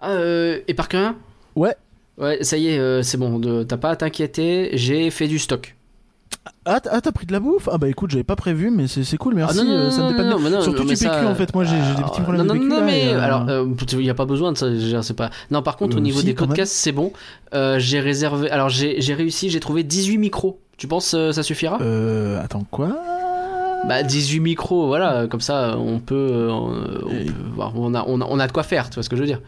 Ah, euh, et par rien Ouais. Ouais, ça y est, euh, c'est bon, de- t'as pas à t'inquiéter, j'ai fait du stock. Ah, ah, t'as pris de la bouffe? Ah bah écoute, j'avais pas prévu, mais c'est cool, merci. ah non, non, euh, ça me non, dépanne non, non, Surtout non, du ça, PQ en fait, moi j'ai des petits euh, problèmes non, de non, PQ. non, là, mais euh, alors, il n'y a pas besoin de ça, c'est pas. Non, par contre, au Euh, niveau si, des podcasts, c'est bon. Euh, j'ai réservé. Alors, j'ai réussi, j'ai trouvé 18 micros. Tu penses euh, ça suffira? Euh, attends, quoi? Bah, 18 micros, voilà, comme ça, on peut. euh, on, peut on, a, on, a, on a de quoi faire, tu vois ce que je veux dire.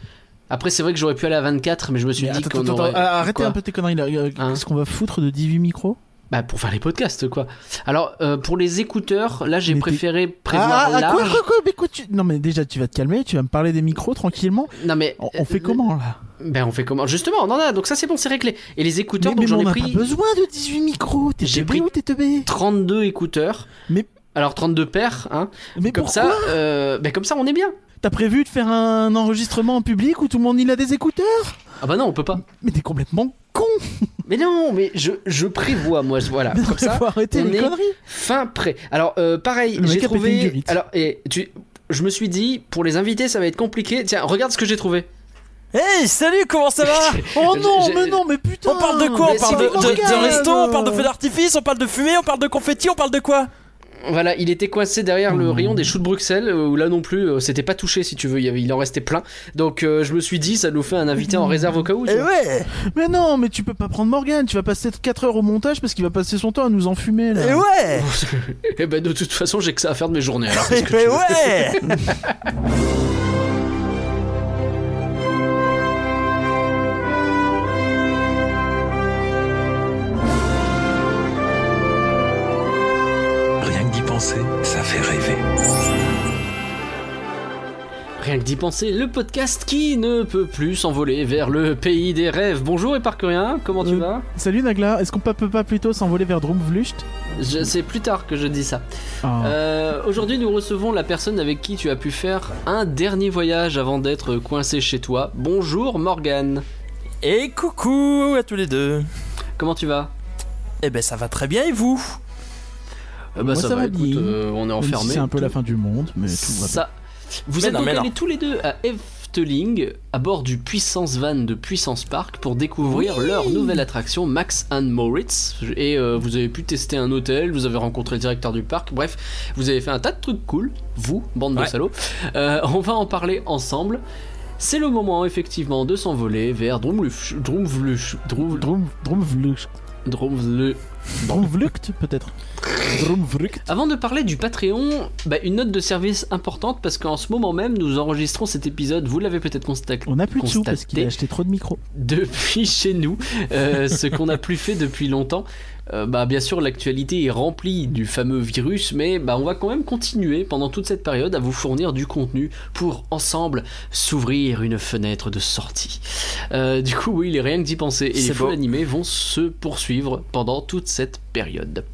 Après, c'est vrai que j'aurais pu aller à 24, mais je me suis Mais dit qu'on aurait. attends, arrêtez un peu tes conneries là. Euh, Hein Qu'est-ce qu'on va foutre de 18 micros? Bah, pour faire les podcasts, quoi. Alors, euh, pour les écouteurs, là, j'ai préféré prévoir ah, ah, large. quoi, quoi, quoi, mais quoi, tu... Non mais déjà tu vas te calmer, tu vas me parler des micros tranquillement. Non, mais. On, on fait euh, comment là? Ben, on fait comment? Justement, on en a, donc ça, c'est bon, c'est réglé. Et les écouteurs, Mais, donc j'en ai pris. pas besoin de 18 micros. T'es J'ai pris- ou t'es teubé 32 écouteurs. Mais- Alors 32 paires, hein. Mais Comme pourquoi? ça, euh, ben comme ça, on est bien. T'as prévu de faire un enregistrement en public où tout le monde il a des écouteurs Ah bah non, on peut pas. Mais t'es complètement con. Mais non, mais je, je prévois, moi, voilà. Mais Comme ça, faut arrêter les conneries. fin prêt. Alors, euh, pareil, j'ai trouvé. Alors, et tu, je me suis dit, pour les invités, ça va être compliqué. Tiens, regarde ce que j'ai trouvé. Hey, salut, comment ça va Oh non, mais non, mais putain. On parle de quoi? Mais On parle de, de- de resto, on parle de feux d'artifice, on parle de fumée, on parle de confetti, on parle de quoi? Voilà, il était coincé derrière le Oh. rayon des choux de Bruxelles, euh, où là non plus, euh, c'était pas touché si tu veux, il, y avait, il en restait plein. Donc euh, je me suis dit, ça nous fait un invité en réserve au cas où. tu Eh vois. ouais Mais non, mais tu peux pas prendre Morgan. Tu vas passer 4 heures au montage parce qu'il va passer son temps à nous enfumer là. Eh ouais Eh ben de toute façon, j'ai que ça à faire de mes journées. Alors, Eh qu'est-ce que tu veux ouais Rien que d'y penser, le podcast qui ne peut plus s'envoler vers le pays des rêves. Bonjour Éparcurien, comment tu Euh, vas Salut Nagla, est-ce qu'on peut pas plutôt s'envoler vers Drumvlucht Je sais plus tard que je dis ça. Ah. Euh, Aujourd'hui, nous recevons la personne avec qui tu as pu faire un dernier voyage avant d'être coincé chez toi. Bonjour Morgane, Et coucou à tous les deux comment tu vas? Eh ben ça va très bien et vous? Euh, Moi, ça va écoute, bien. euh, on est si enfermé. c'est un peu la fin du monde, mais tout va bien. Ça. Vous Mais êtes non, donc allés tous les deux à Efteling à bord du Puissance Van de Puissance Park pour découvrir leur nouvelle attraction Max and Moritz. Et euh, vous avez pu tester un hôtel, vous avez rencontré le directeur du parc. Bref, vous avez fait un tas de trucs cool, vous, bande de salauds. Euh, on va en parler ensemble. C'est le moment effectivement de s'envoler vers Drumluch, peut-être. Avant de parler du Patreon, bah, une note de service importante parce qu'en ce moment même, nous enregistrons cet épisode. Vous l'avez peut-être constaté. On a plus de sous parce qu'il a acheté trop de micros. depuis chez nous, euh, ce qu'on n'a plus fait depuis longtemps. Euh, bah, bien sûr, l'actualité est remplie du fameux virus, mais bah, on va quand même continuer pendant toute cette période à vous fournir du contenu pour ensemble s'ouvrir une fenêtre de sortie. Euh, du coup, oui, il est rien que d'y penser. Et les feux animés vont se poursuivre pendant toute cette période.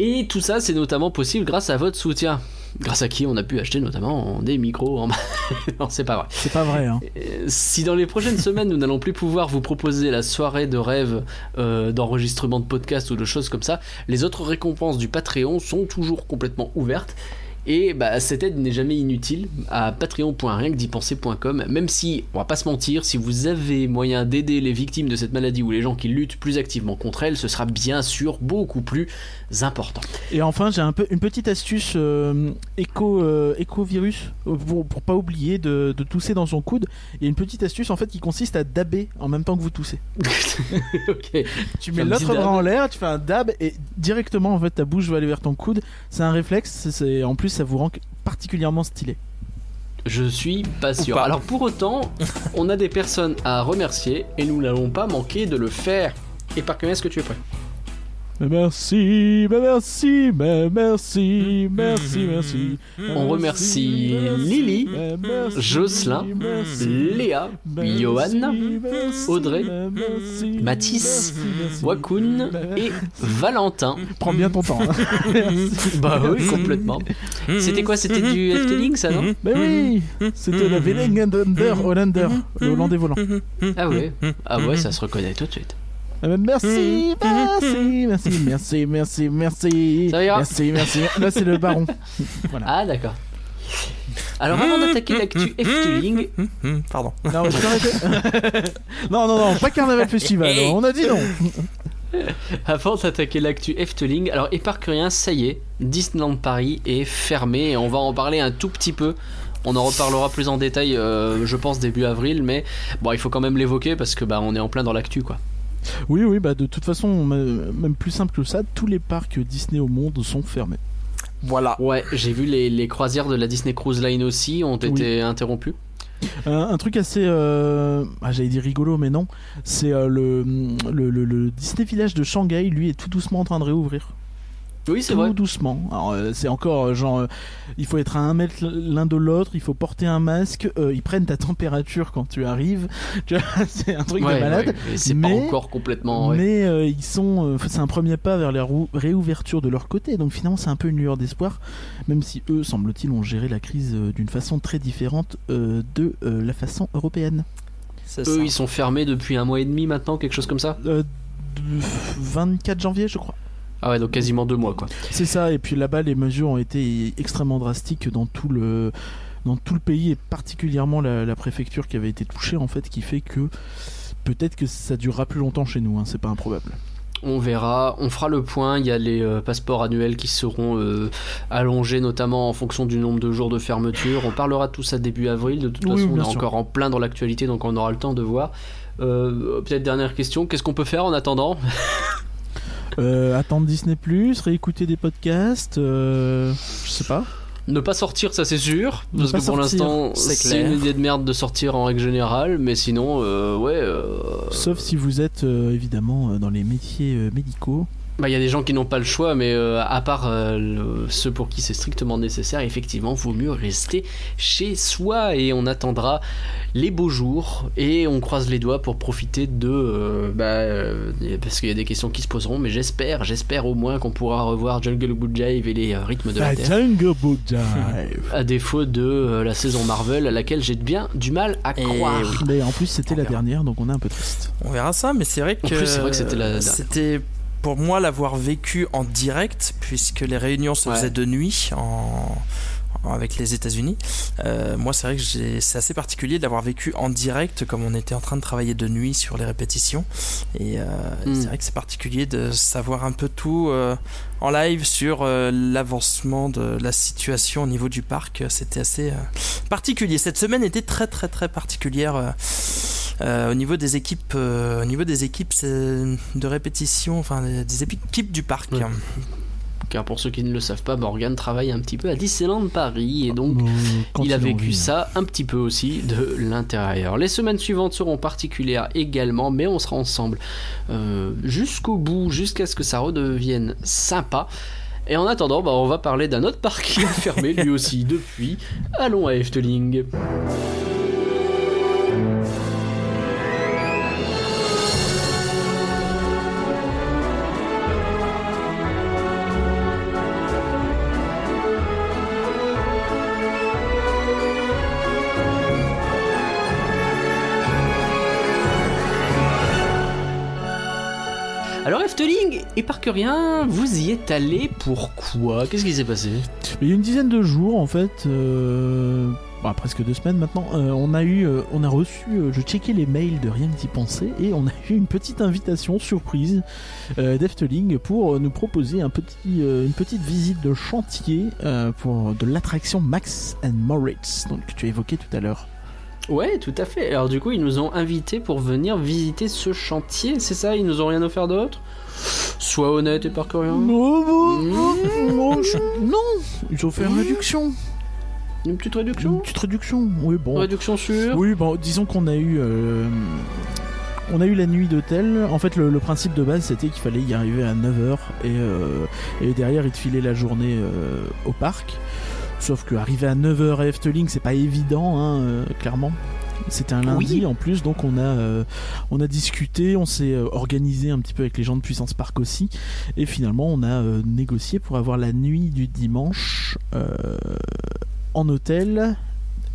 Et tout ça, c'est notamment possible grâce à votre soutien. Grâce à qui on a pu acheter notamment des micros en... non, c'est pas vrai. C'est pas vrai, hein. Euh, Si dans les prochaines semaines nous n'allons plus pouvoir vous proposer la soirée de rêve euh, d'enregistrement de podcast ou de choses comme ça, les autres récompenses du Patreon sont toujours complètement ouvertes. Et bah, cette aide n'est jamais inutile à patreon.rienquedipenser.com, même si, on va pas se mentir, si vous avez moyen d'aider les victimes de cette maladie ou les gens qui luttent plus activement contre elle, ce sera bien sûr beaucoup plus important. Et enfin, j'ai un peu une petite astuce euh, éco, euh, éco-virus euh, pour, pour pas oublier de, de tousser dans son coude. Il y a une petite astuce en fait qui consiste à dabber en même temps que vous toussez. ok. Tu mets l'autre bras en l'air, tu fais un dab et directement en fait ta bouche va aller vers ton coude. C'est un réflexe. c'est- en plus, ça vous rend particulièrement stylé. Je suis pas sûr. pas. Alors pour autant, on a des personnes à remercier et nous n'allons pas manquer de le faire. Et par est-ce que tu es prêt? Mais merci, mais merci, mais merci, merci, merci. On remercie Lily, Jocelyn, Léa, Johan, Audrey, Mathis, Wakun et Valentin. Prends bien ton temps. hein. Bah oui, complètement. C'était quoi? C'était du Efteling ça, non? Mais oui, c'était le Willengender Hollander, le Hollandais volant. Ah ouais. Ah ouais, ça se reconnaît tout de suite. Ah ben, Merci, merci, merci, merci, merci, merci. Ça ira. Merci, merci. Là, c'est le baron. Voilà. Ah d'accord. Alors avant d'attaquer l'actu Efteling, Pardon. Non, non, non, non, pas Carnaval Festival, on a dit non. avant d'attaquer l'actu Efteling, alors Éparcurien, ça y est, Disneyland Paris est fermé et on va en parler un tout petit peu. On en reparlera plus en détail, euh, je pense début avril, mais bon, il faut quand même l'évoquer parce que bah on est en plein dans l'actu quoi. Oui, oui, bah de toute façon, m- même plus simple que ça, tous les parcs Disney au monde sont fermés. Voilà. Ouais, j'ai vu les, les croisières de la Disney Cruise Line aussi ont Oui. été interrompues. Euh, un truc assez, euh, ah, j'allais dire rigolo, mais non, c'est euh, le, le, le- le Disney Village de Shanghai, lui, est tout doucement en train de réouvrir. Oui, c'est tout vrai. doucement. Alors, euh, c'est encore euh, genre, euh, il faut être à un mètre l'un de l'autre, il faut porter un masque, euh, ils prennent ta température quand tu arrives. Tu vois, c'est un truc Ouais, de malade. ouais, et c'est pas mais- encore complètement. ouais. Mais euh, ils sont, euh, c'est un premier pas vers la rou- réouverture de leur côté. Donc finalement, c'est un peu une lueur d'espoir, même si eux, semble-t-il, ont géré la crise euh, d'une façon très différente euh, de euh, la façon européenne. C'est Eux, ça. ils sont fermés depuis un mois et demi maintenant, quelque chose comme ça? Euh, de- 24 janvier, je crois. Ah ouais, donc quasiment deux mois quoi. C'est ça. Et puis là-bas, les mesures ont été extrêmement drastiques dans tout le dans tout le pays et particulièrement la, la préfecture qui avait été touchée en fait, qui fait que peut-être que ça durera plus longtemps chez nous. Hein, c'est pas improbable. On verra, on fera le point. Il y a les euh, passeports annuels qui seront euh, allongés, notamment en fonction du nombre de jours de fermeture. On parlera de tout ça début avril. De toute Oui, façon, on est sûr. encore en plein dans l'actualité, donc on aura le temps de voir. Euh, Peut-être dernière question, qu'est-ce qu'on peut faire en attendant? Euh, attendre Disney Plus, réécouter des podcasts, euh, je sais pas. Ne pas sortir, ça c'est sûr, Ne parce que pour l'instant c'est une idée de merde de sortir en règle générale, mais sinon, euh, ouais. Sauf si vous êtes évidemment dans les métiers médicaux. Bah, il y a des gens qui n'ont pas le choix, mais euh, à part euh, le- ceux pour qui c'est strictement nécessaire, effectivement, vaut mieux rester chez soi et on attendra les beaux jours et on croise les doigts pour profiter de. euh, bah, euh, parce qu'il y a des questions qui se poseront, mais j'espère, j'espère au moins qu'on pourra revoir Jungle Book Jive et les euh, rythmes de la Terre. Jungle Book Jive. À défaut de euh, la saison Marvel à laquelle j'ai bien du mal à Et croire. oui. Mais en plus, c'était la verra. dernière, donc on est un peu triste. On verra ça, mais c'est vrai que plus, c'est vrai que c'était la dernière. c'était pour moi l'avoir vécu en direct, puisque les réunions se Ouais. faisaient de nuit en en- avec les États-Unis. Euh, moi, c'est vrai que c'est assez particulier d'avoir vécu en direct, comme on était en train de travailler de nuit sur les répétitions. Et euh, Mm. c'est vrai que c'est particulier de savoir un peu tout euh, en live sur l'avancement de la situation au niveau du parc. C'était assez particulier. Cette semaine était très très très particulière. au niveau des équipes, au niveau des équipes de répétition, enfin des équipes du parc. Car pour ceux qui ne le savent pas, Morgan travaille un petit peu à Disneyland Paris et donc quand il a vécu envie. ça un petit peu aussi de l'intérieur. Les semaines suivantes seront particulières également, mais on sera ensemble euh, jusqu'au bout, jusqu'à ce que ça redevienne sympa. Et en attendant, bah, on va parler d'un autre parc qui est fermé lui aussi depuis. Allons à Efteling. Alors Efteling et Parkerien, vous y êtes allé pourquoi Qu'est-ce qui s'est passé? Il y a une dizaine de jours, en fait, euh, bah, presque deux semaines maintenant, euh, on a eu, euh, on a reçu, je checkais les mails de rien que d'y penser, et on a eu une petite invitation surprise d'Efteling pour nous proposer une petite visite de chantier pour de l'attraction Max and Moritz, donc que tu as évoqué tout à l'heure. Ouais, tout à fait. Alors du coup, ils nous ont invités pour venir visiter ce chantier, c'est ça? Ils nous ont rien offert d'autre? Sois honnête et. Non, non, Mmh. non, je- non, ils ont fait une Mmh. réduction, Une petite une réduction petite réduction, oui bon. Réduction sur Oui, bon, disons qu'on a eu. euh, on a eu la nuit d'hôtel. En fait, le, le principe de base, c'était qu'il fallait y arriver à 9h et, euh, et derrière, il te filait la journée euh, au parc. Sauf que arriver à 9h à Efteling, c'est pas évident, hein, euh, clairement. C'était un lundi Oui. en plus, donc on a, euh, on a discuté, on s'est euh, organisé un petit peu avec les gens de Puissance Park aussi, et finalement on a euh, négocié pour avoir la nuit du dimanche en hôtel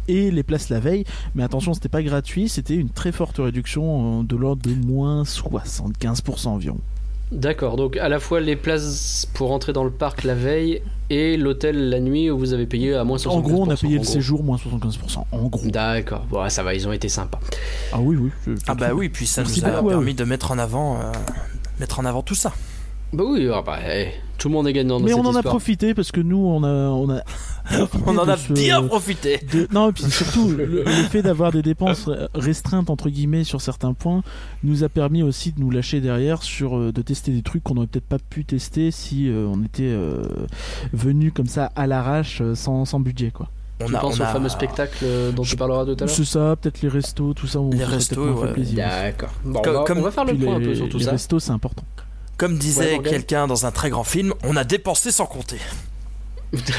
et les places la veille. Mais attention, c'était pas gratuit, c'était une très forte réduction de l'ordre de moins 75% environ. D'accord, donc à la fois les places pour entrer dans le parc la veille et l'hôtel la nuit où vous avez payé à moins 75%. En gros, on a payé le gros. séjour moins 75%. En gros. D'accord, bon, ça va, ils ont été sympas. Ah oui, oui. Ah bah oui, puis ça Merci nous a beaucoup permis de mettre en avant, euh, mettre en avant tout ça. Bah oui, ah bah, tout le monde est gagnant dans Mais cette on en a profité parce que nous, on a, on a, On en a ce- bien profité. de- Non, et puis surtout, le, le fait d'avoir des dépenses restreintes entre guillemets sur certains points nous a permis aussi de nous lâcher derrière sur euh, de tester des trucs qu'on n'aurait peut-être pas pu tester si euh, on était euh, venu comme ça à l'arrache sans, sans budget quoi. On Tu a, penses on au a- fameux spectacle dont tu Je- parleras tout à l'heure? C'est ça, peut-être les restos, tout ça. On Les restos, ouais. plaisir. D'accord. Bon, Comme- on, va, comme- on va faire le point les, un peu sur tout les ça. restos, c'est important. Comme disait quelqu'un dans un très grand film, on a dépensé sans compter.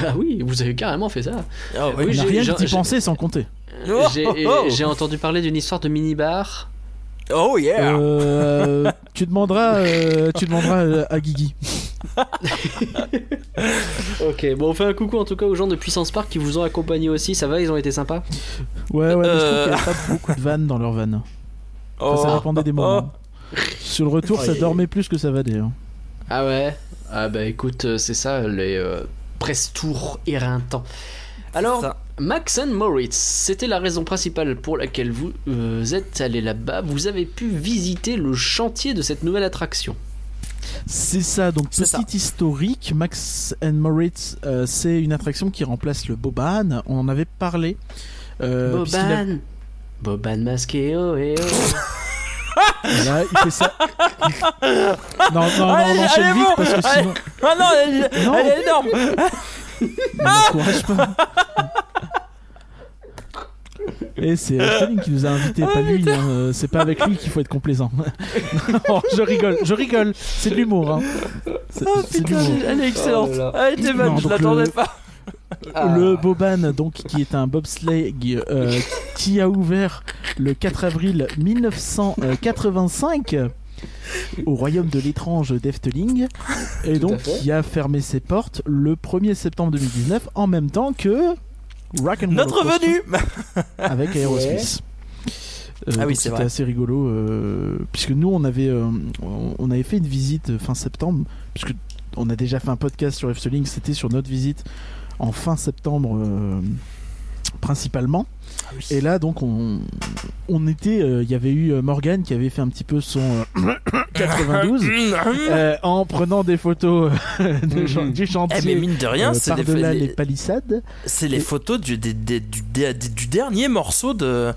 ah oui, vous avez carrément fait ça. Ah oui, on j'ai- n'a rien penser sans compter. Oh, J'ai oh, oh. j'ai entendu parler d'une histoire de minibar. Oh yeah Euh, tu demanderas, euh, tu demanderas euh, à Guigui. Ok, bon, on fait un coucou en tout cas aux gens de Puissance Park qui vous ont accompagné aussi. Ça va, ils ont été sympas Ouais, ouais, mais je trouve Euh. qu'il n'y a pas beaucoup de vannes dans leur. Enfin, ça Oh. dépendait des moments. Sur le retour, ça dormait plus que ça va d'ailleurs. Ah ouais? Ah bah écoute, euh, c'est ça, les euh, press tours éreintants. Alors, Ça. Max and Moritz, c'était la raison principale pour laquelle vous euh, êtes allé là-bas. Vous avez pu visiter le chantier de cette nouvelle attraction. C'est ça, donc C'est petite ça. historique, Max and Moritz, euh, c'est une attraction qui remplace le Boban. On en avait parlé. euh, a- Boban Boban masqué, oh et oh Voilà, il fait ça. non, non, non, Allez, on enchaîne allez, vite bon, parce que allez. sinon. Ah non, elle, est- Non. elle est énorme Ne m'encourage pas. Et c'est Sterling qui nous a invités, pas lui. hein, euh, C'est pas avec lui qu'il faut être complaisant. non, je rigole, je rigole. C'est de l'humour. Hein. C'est Oh putain, elle est excellente Oh là là. Elle était bonne, je l'attendais le- pas Ah. Le Boban, donc, qui est un bobsleigh euh, qui a ouvert le 4 avril 1985 au royaume de l'étrange d'Efteling. Et donc qui a fermé ses portes le 1er septembre 2019 en même temps que Rock and Notre venue. Avec Aerosmith. Euh, Ah oui, donc c'est c'était assez rigolo euh, puisque nous on avait euh, on- avait fait une visite euh, fin septembre puisque on a déjà fait un podcast sur Efteling c'était sur notre visite en fin septembre euh, principalement et là donc on on était euh, il y avait eu euh, Morgan qui avait fait un petit peu son euh, 92 euh, en prenant des photos de Mhm. chan- du Eh chantier mais mine de rien, euh, c'est les, par-delà les les- palissades c'est les photos du, des- des- du, des- du dernier morceau de,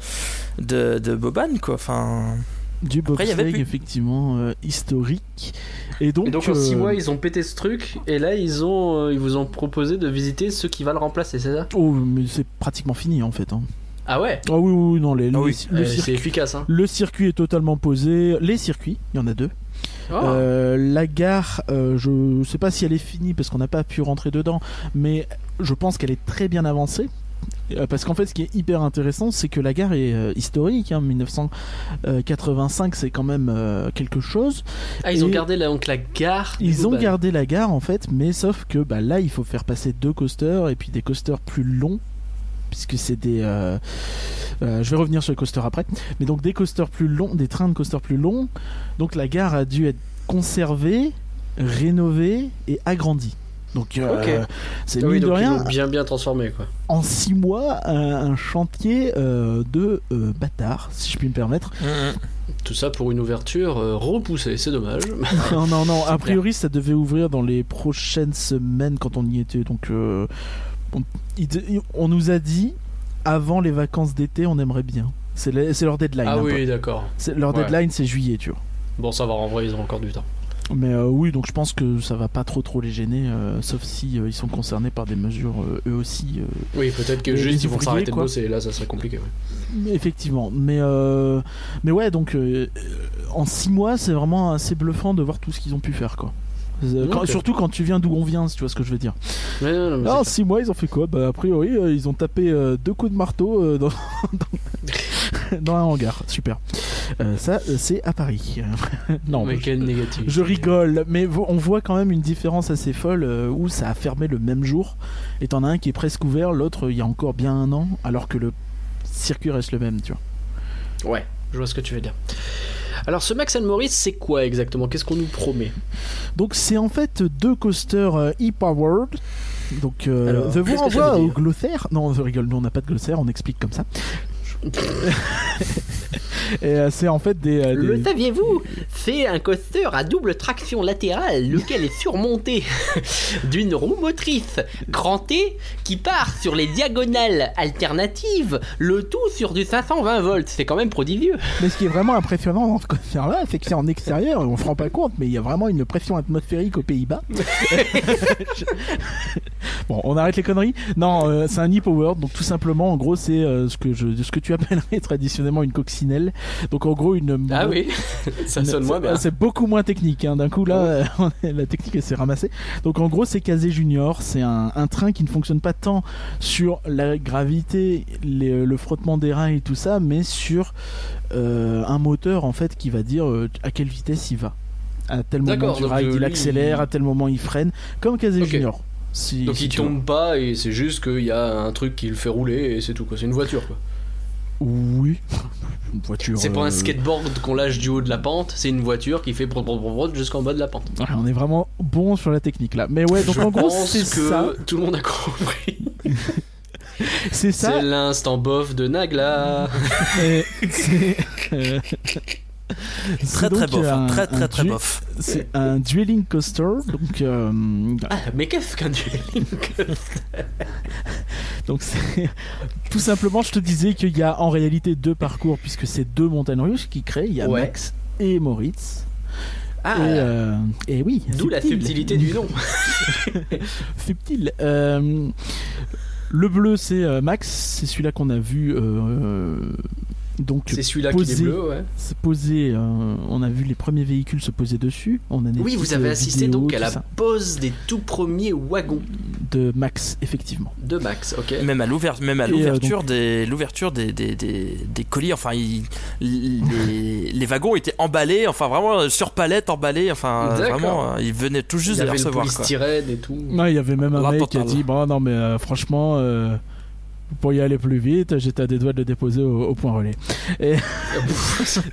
de, de Boban, quoi. Enfin, du bobsleigh plus. effectivement euh, historique et donc, Et donc en 6 euh, mois, ils ont pété ce truc, et là, ils, ont, euh, ils vous ont proposé de visiter ceux qui va le remplacer, c'est ça? Oh mais c'est pratiquement fini en fait hein. Ah ouais? Ah oui oui oui, non les, Ah oui. le, Euh, circuit, C'est efficace, hein le circuit est totalement posé les circuits il y en a deux Oh. Euh, la gare, euh, je sais pas si elle est finie parce qu'on n'a pas pu rentrer dedans, mais je pense qu'elle est très bien avancée. Euh, Parce qu'en fait, ce qui est hyper intéressant, c'est que la gare est euh, historique. Hein, 1985, c'est quand même euh, quelque chose. Ah, ils ont gardé la, donc la gare. Ils ont gardé la gare en fait, mais sauf que bah, là, il faut faire passer deux coasters et puis des coasters plus longs. Puisque c'est des. euh, euh, je vais revenir sur les coasters après. Mais donc des coasters plus longs, des trains de coasters plus longs. Donc la gare a dû être conservée, rénovée et agrandie. Donc euh, c'est Ah oui, de rien, bien bien transformé, quoi. en six mois, un, un chantier euh, de euh, bâtard, si je puis me permettre. Tout ça pour une ouverture euh, repoussée, c'est dommage. non, non, non. A priori, ça devait ouvrir dans les prochaines semaines quand on y était. Donc, euh, on, il de- on nous a dit avant les vacances d'été, on aimerait bien. C'est le- c'est leur deadline. ah hein, oui, d'accord. C'est- leur Ouais. deadline, c'est juillet, tu vois. Bon, ça va, en vrai, ils ont encore du temps. Mais euh, oui, donc je pense que ça va pas trop trop les gêner, euh, sauf si euh, ils sont concernés par des mesures eux aussi. Oui, peut-être que juste ils vont s'arrêter de bosser, et là, ça serait compliqué. ouais. Mais Effectivement, mais mais ouais, donc en six mois, c'est vraiment assez bluffant de voir tout ce qu'ils ont pu faire, quoi. Quand-. Surtout quand tu viens d'où on vient, si tu vois ce que je veux dire. Ouais, non, non, mais c'est 6 mois, ils ont fait quoi? Bah, a priori, ils ont tapé deux coups de marteau dans, dans, un hangar. Super. Euh, ça, c'est à Paris. non, mais quel négatif. je rigole, mais on voit quand même une différence assez folle euh, où ça a fermé le même jour. Et t'en as un qui est presque ouvert, l'autre il y a encore bien un an, alors que le circuit reste le même, tu vois. Ouais, je vois ce que tu veux dire. Alors ce Max Morris, c'est quoi exactement? Qu'est-ce qu'on nous promet? Donc c'est en fait deux coasters euh, e-powered. Donc euh, Alors, je vous renvoie au glossaire. Non, je rigole, nous on n'a pas de glossaire, on explique comme ça. Et euh, c'est en fait des, euh, Le saviez-vous C'est un coaster à double traction latérale, lequel est surmonté d'une roue motrice crantée qui part sur les diagonales alternatives, le tout sur du 520 volts. C'est quand même prodigieux. Mais ce qui est vraiment impressionnant dans ce concert-là, c'est que c'est en extérieur, on se rend pas compte, mais il y a vraiment une pression atmosphérique aux Pays-Bas. bon, on arrête les conneries. Non, euh, c'est un e-powered, donc tout simplement, en gros, c'est euh, ce que je, ce que tu appellerais traditionnellement une coccinelle. Donc en gros, une. Ah oui, ça sonne moins bien. C'est beaucoup moins technique. hein. D'un coup, là, euh, la technique elle s'est ramassée. Donc en gros, c'est Casé Junior. C'est un, un train qui ne fonctionne pas tant sur la gravité, les- le frottement des reins et tout ça, mais sur euh, un moteur en fait qui va dire euh, à quelle vitesse il va. À tel moment du euh, il accélère, il- à tel moment il freine, comme Casé. Junior. Si- Donc si il tombe pas et c'est juste qu'il y a un truc qui le fait rouler et c'est tout quoi. C'est une voiture quoi. Oui. Une voiture. C'est pas euh, un skateboard qu'on lâche du haut de la pente, c'est une voiture qui fait brrr, brrr, brrr jusqu'en bas de la pente. ouais, on est vraiment bon sur la technique là. Mais ouais, donc Je en gros, pense c'est que ça. tout le monde a compris. C'est ça. C'est l'instant bof de Nagla. C'est euh, c'est Très très donc bof, hein, un- très très très bof. C'est un dueling coaster, donc euh, Ah, mais qu'est-ce qu'un dueling donc c'est tout simplement, je te disais qu'il y a en réalité deux parcours puisque c'est deux montagnes russes qui créent. Il y a Ouais. Max et Moritz. Ah, Et, euh, et oui, d'où la subtil. subtilité du nom. subtil. Euh, le bleu, c'est Max, c'est celui-là qu'on a vu. Donc C'est celui-là qui est posé. bleu, ouais. se poser, euh, on a vu les premiers véhicules se poser dessus. On a des Oui, vous avez assisté vidéos, donc à la ça. pose des tout premiers wagons de Max, effectivement. de Max, ok. Même à l'ouver- même à euh, l'ouverture des l'ouverture des, des, des, des colis, enfin il- les, les wagons étaient emballés, enfin vraiment euh, sur palette emballés, enfin vraiment ils venaient tout Il juste y de les recevoir. et tout. Il y avait même un mec qui a dit Bon, non, mais euh, franchement, euh, pour y aller plus vite, j'étais à des doigts de le déposer au, au point relais. Et...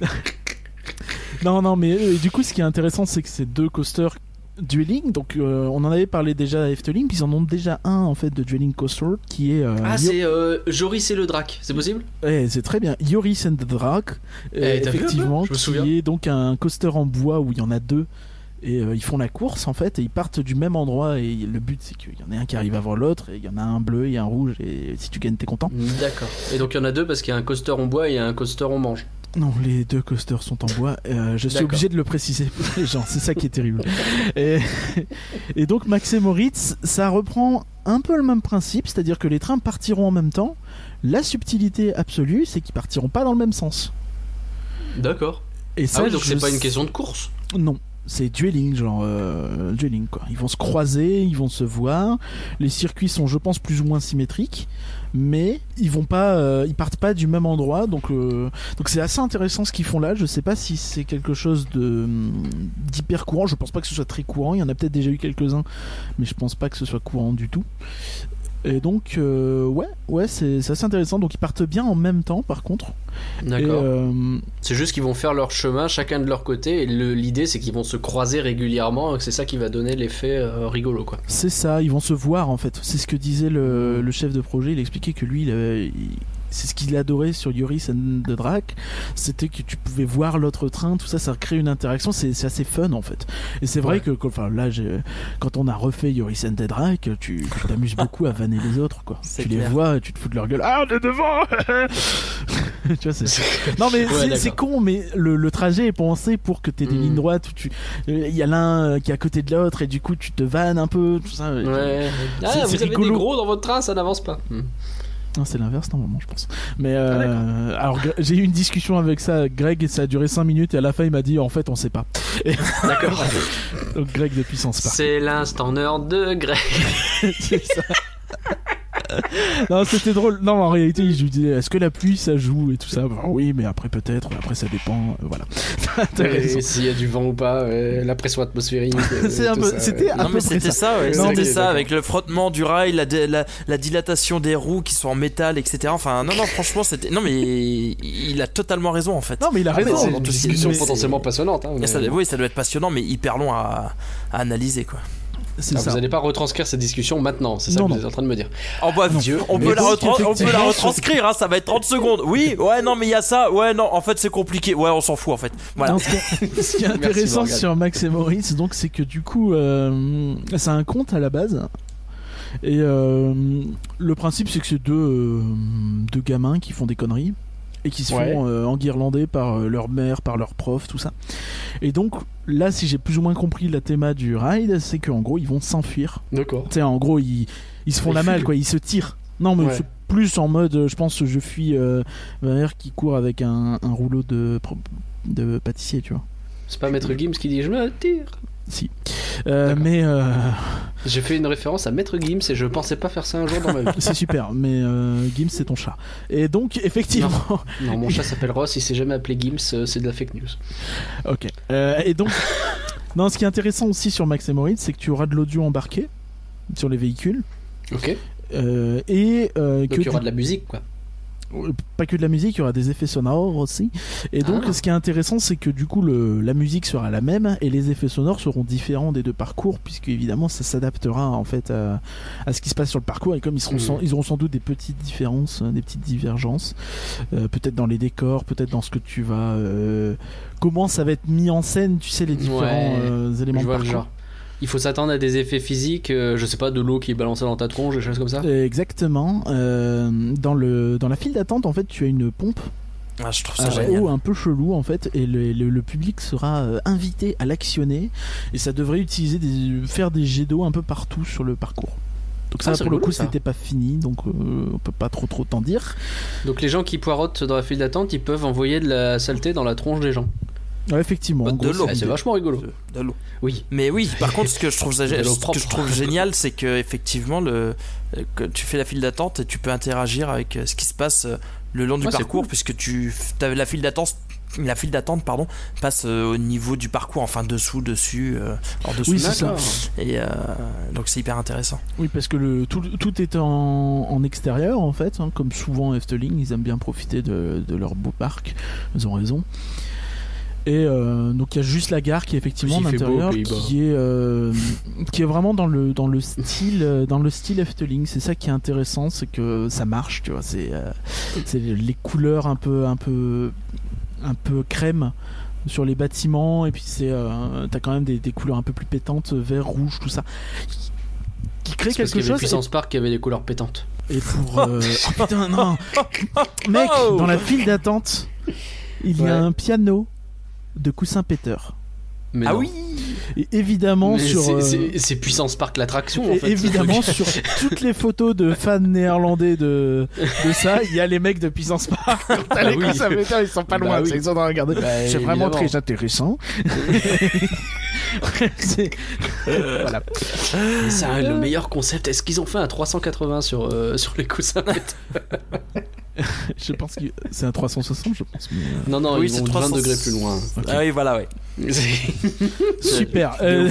non, non, mais euh, du coup, ce qui est intéressant, c'est que ces deux coasters dueling, donc euh, on en avait parlé déjà à Efteling, puis ils en ont déjà un en fait de dueling coaster qui est. euh, Ah, c'est euh, Joris et le Drac, c'est possible? Ouais, c'est très bien. Yoris and the euh, Eh, effectivement, qui souviens. est donc un coaster en bois où il y en a deux. Et euh, ils font la course en fait, et ils partent du même endroit. Et le but c'est qu'il y en ait un qui arrive avant l'autre, et il y en a un bleu et un rouge. Et si tu gagnes, t'es content. D'accord. Et donc il y en a deux parce qu'il y a un coaster en bois et a un coaster en mange. Non, les deux coasters sont en bois. Euh, je suis obligé de le préciser pour les gens. C'est ça qui est terrible. Et, et donc Max et Moritz, ça reprend un peu le même principe, c'est-à-dire que les trains partiront en même temps. La subtilité absolue, c'est qu'ils partiront pas dans le même sens. D'accord. Et ça, Ah oui, donc je c'est pas une question de course. Non, c'est dueling, genre euh, dueling quoi. Ils vont se croiser, ils vont se voir. Les circuits sont, je pense, plus ou moins symétriques, mais ils vont pas, euh, ils partent pas du même endroit. Donc, euh, donc c'est assez intéressant ce qu'ils font là. Je sais pas si c'est quelque chose de hum, d'hyper courant. Je pense pas que ce soit très courant. Il y en a peut-être déjà eu quelques uns, mais je pense pas que ce soit courant du tout. Et donc, euh, ouais, ouais, c'est c'est assez intéressant. Donc, ils partent bien en même temps, par contre. D'accord. euh, C'est juste qu'ils vont faire leur chemin chacun de leur côté et l'idée c'est qu'ils vont se croiser régulièrement et c'est ça qui va donner l'effet euh, rigolo quoi. C'est ça, ils vont se voir en fait. C'est ce que disait le, le chef de projet. Il expliquait que lui, il avait- il- c'est ce qu'il adorait sur Yoris and the Drac. C'était que tu pouvais voir l'autre train, tout ça, ça crée une interaction. C'est assez fun en fait. Et c'est vrai Ouais. que quand- enfin, là, quand on a refait Yoris and the Drac, tu t'amuses beaucoup à vanner les autres. Quoi. Tu les vois, tu te fous de leur gueule. Ah, on est devant Tu vois, c'est. Non mais Ouais, c'est- con, mais le, le trajet est pensé pour que tu aies des Mm. lignes droites où tu, il y a l'un euh, qui est à côté de l'autre et du coup tu te vannes un peu, tout ça. Ouais. Ah, vous avez des gros dans votre train, ça n'avance pas. Hmm. Non, c'est l'inverse normalement, je pense. Mais Ah, euh, alors j'ai eu une discussion avec ça, Greg, et ça a duré 5 minutes et à la fin il m'a dit en fait on sait pas. D'accord. Donc Greg de puissance pas. c'est l'instant nerd de Greg. c'est ça. non, c'était drôle. Non, en réalité, je lui disais, est-ce que la pluie ça joue et tout ça? Bah Oui, mais après peut-être, après ça dépend. euh, Voilà. T'as raison. Et s'il y a du vent ou pas, euh, la pression atmosphérique. euh, C'est un peu- ça, c'était ouais. Non peu mais près c'était ça. ça, ouais, Non, c'était ça avec le frottement du rail, la, dé- la, la dilatation des roues qui sont en métal, etc. Enfin non non franchement c'était non mais il a totalement raison en fait. Non, mais il a Ah, raison. c'est une discussion potentiellement passionnante. hein, Et mais- ça, oui ça doit être passionnant mais hyper long à, à analyser quoi. C'est Ah, ça. vous n'allez pas retranscrire cette discussion maintenant, c'est ça Non, que vous êtes en train de me dire. Oh bah Dieu. on, peut la donc, retran- on peut la effectivement, retranscrire hein, ça va être 30 secondes. Oui ouais non mais il y a ça ouais non en fait c'est compliqué ouais on s'en fout en fait. Voilà. Non, ce, qui est, ce qui est Merci, intéressant sur Max et Moritz, donc, c'est que du coup, euh, c'est un conte à la base. Et euh, le principe, c'est que c'est deux, euh, deux gamins qui font des conneries et qui se Ouais. font euh, enguirlander par euh, leur mère, par leur prof, tout ça. Et donc, là, si j'ai plus ou moins compris la théma du ride, c'est qu'en gros, ils vont s'enfuir. D'accord. Tu sais, en gros, ils, ils se font Ils la malle, fuient. quoi. Ils se tirent. Non, mais Ouais. c'est plus en mode, euh, je pense, je fuis euh, ma mère qui court avec un, un rouleau de, de pâtissier, tu vois. C'est pas Maître Gims qui dit je me tire. Si. Euh, mais euh, J'ai fait une référence à Maître Gims et je pensais pas faire ça un jour dans ma vie. c'est super. Mais euh, Gims, c'est ton chat. Et donc, effectivement. Non, mon chat s'appelle Ross, il s'est jamais appelé Gims, c'est de la fake news. ok. Et donc, non, ce qui est intéressant aussi sur Max et Moritz, c'est que tu auras de l'audio embarqué sur les véhicules. Ok. Et euh, Donc que il y aura du- de la musique quoi. Pas que de la musique, il y aura des effets sonores aussi. Et donc, Ah. ce qui est intéressant, c'est que du coup, le, la musique sera la même et les effets sonores seront différents des deux parcours, puisque évidemment, ça s'adaptera en fait à, à ce qui se passe sur le parcours. Et comme ils, seront Mhm. sans- ils auront sans doute des petites différences, euh, des petites divergences, euh, peut-être dans les décors, peut-être dans ce que tu vas. euh, comment ça va être mis en scène, tu sais, les différents Ouais, euh, éléments de parcours. Il faut s'attendre à des effets physiques, euh, je sais pas, de l'eau qui est balancée dans ta tronche, des choses comme ça. Exactement. Euh, dans, le, dans la file d'attente, en fait, tu as une pompe Ah, je trouve ça un génial. un peu chelou en fait et le, le- le public sera euh, invité à l'actionner et ça devrait utiliser des, faire des jets d'eau un peu partout sur le parcours donc ça Ah, pour le coup c'était pas fini donc euh, on peut pas trop trop t'en dire Donc les gens qui poirotent dans la file d'attente, ils peuvent envoyer de la saleté dans la tronche des gens. Ouais, effectivement Bah, de l'eau. Ah, c'est vachement rigolo. De l'eau. Oui. Mais oui, par contre, ce que je trouve, De l'eau ce que propre. je trouve génial, c'est que effectivement, le, que tu fais la file d'attente et tu peux interagir avec euh, ce qui se passe euh, le long du Ouais, parcours, cool. puisque tu as la file d'attente. La file d'attente, pardon, passe euh, au niveau du parcours, enfin dessous, dessus, euh, en dessous. Oui, c'est ça. Et euh, donc c'est hyper intéressant. oui parce que le, tout, tout est en, en extérieur en fait hein, comme souvent Efteling ils aiment bien profiter de, de leur beau parc ils ont raison et euh, donc il y a juste la gare qui est effectivement en Il fait beau aux intérieur Pays-Bas. qui est euh, qui est vraiment dans le dans le style euh, dans le style Efteling c'est ça qui est intéressant c'est que ça marche tu vois c'est euh, c'est les couleurs un peu un peu un peu crème sur les bâtiments et puis c'est euh, t'as quand même des, des couleurs un peu plus pétantes vert rouge tout ça qui crée C'est parce quelque qu'il y avait chose Puissance Park qui avait des couleurs pétantes. et pour. euh, oh putain, non Mec, Oh dans la file d'attente, il y Ouais. a un piano de coussin péteur. Mais ah non. oui Et évidemment, Mais sur. c'est- euh, Puissance Park l'attraction en fait. évidemment, sur toutes les photos de fans néerlandais de, de ça, il y a les mecs de Puissance Park. T'as les oui. coussins péteurs, ils sont pas Bah loin, oui. ils sont dans. Bah, C'est vraiment évidemment. très intéressant. C'est- voilà. C'est le meilleur concept. Est-ce qu'ils ont fait un 380 sur, euh, sur les coussins Je pense que c'est un 360, je pense. mais, euh, Non, non, Oui, ils c'est vont 20 300. degrés plus loin. Ah oui, voilà, oui. Super. Euh,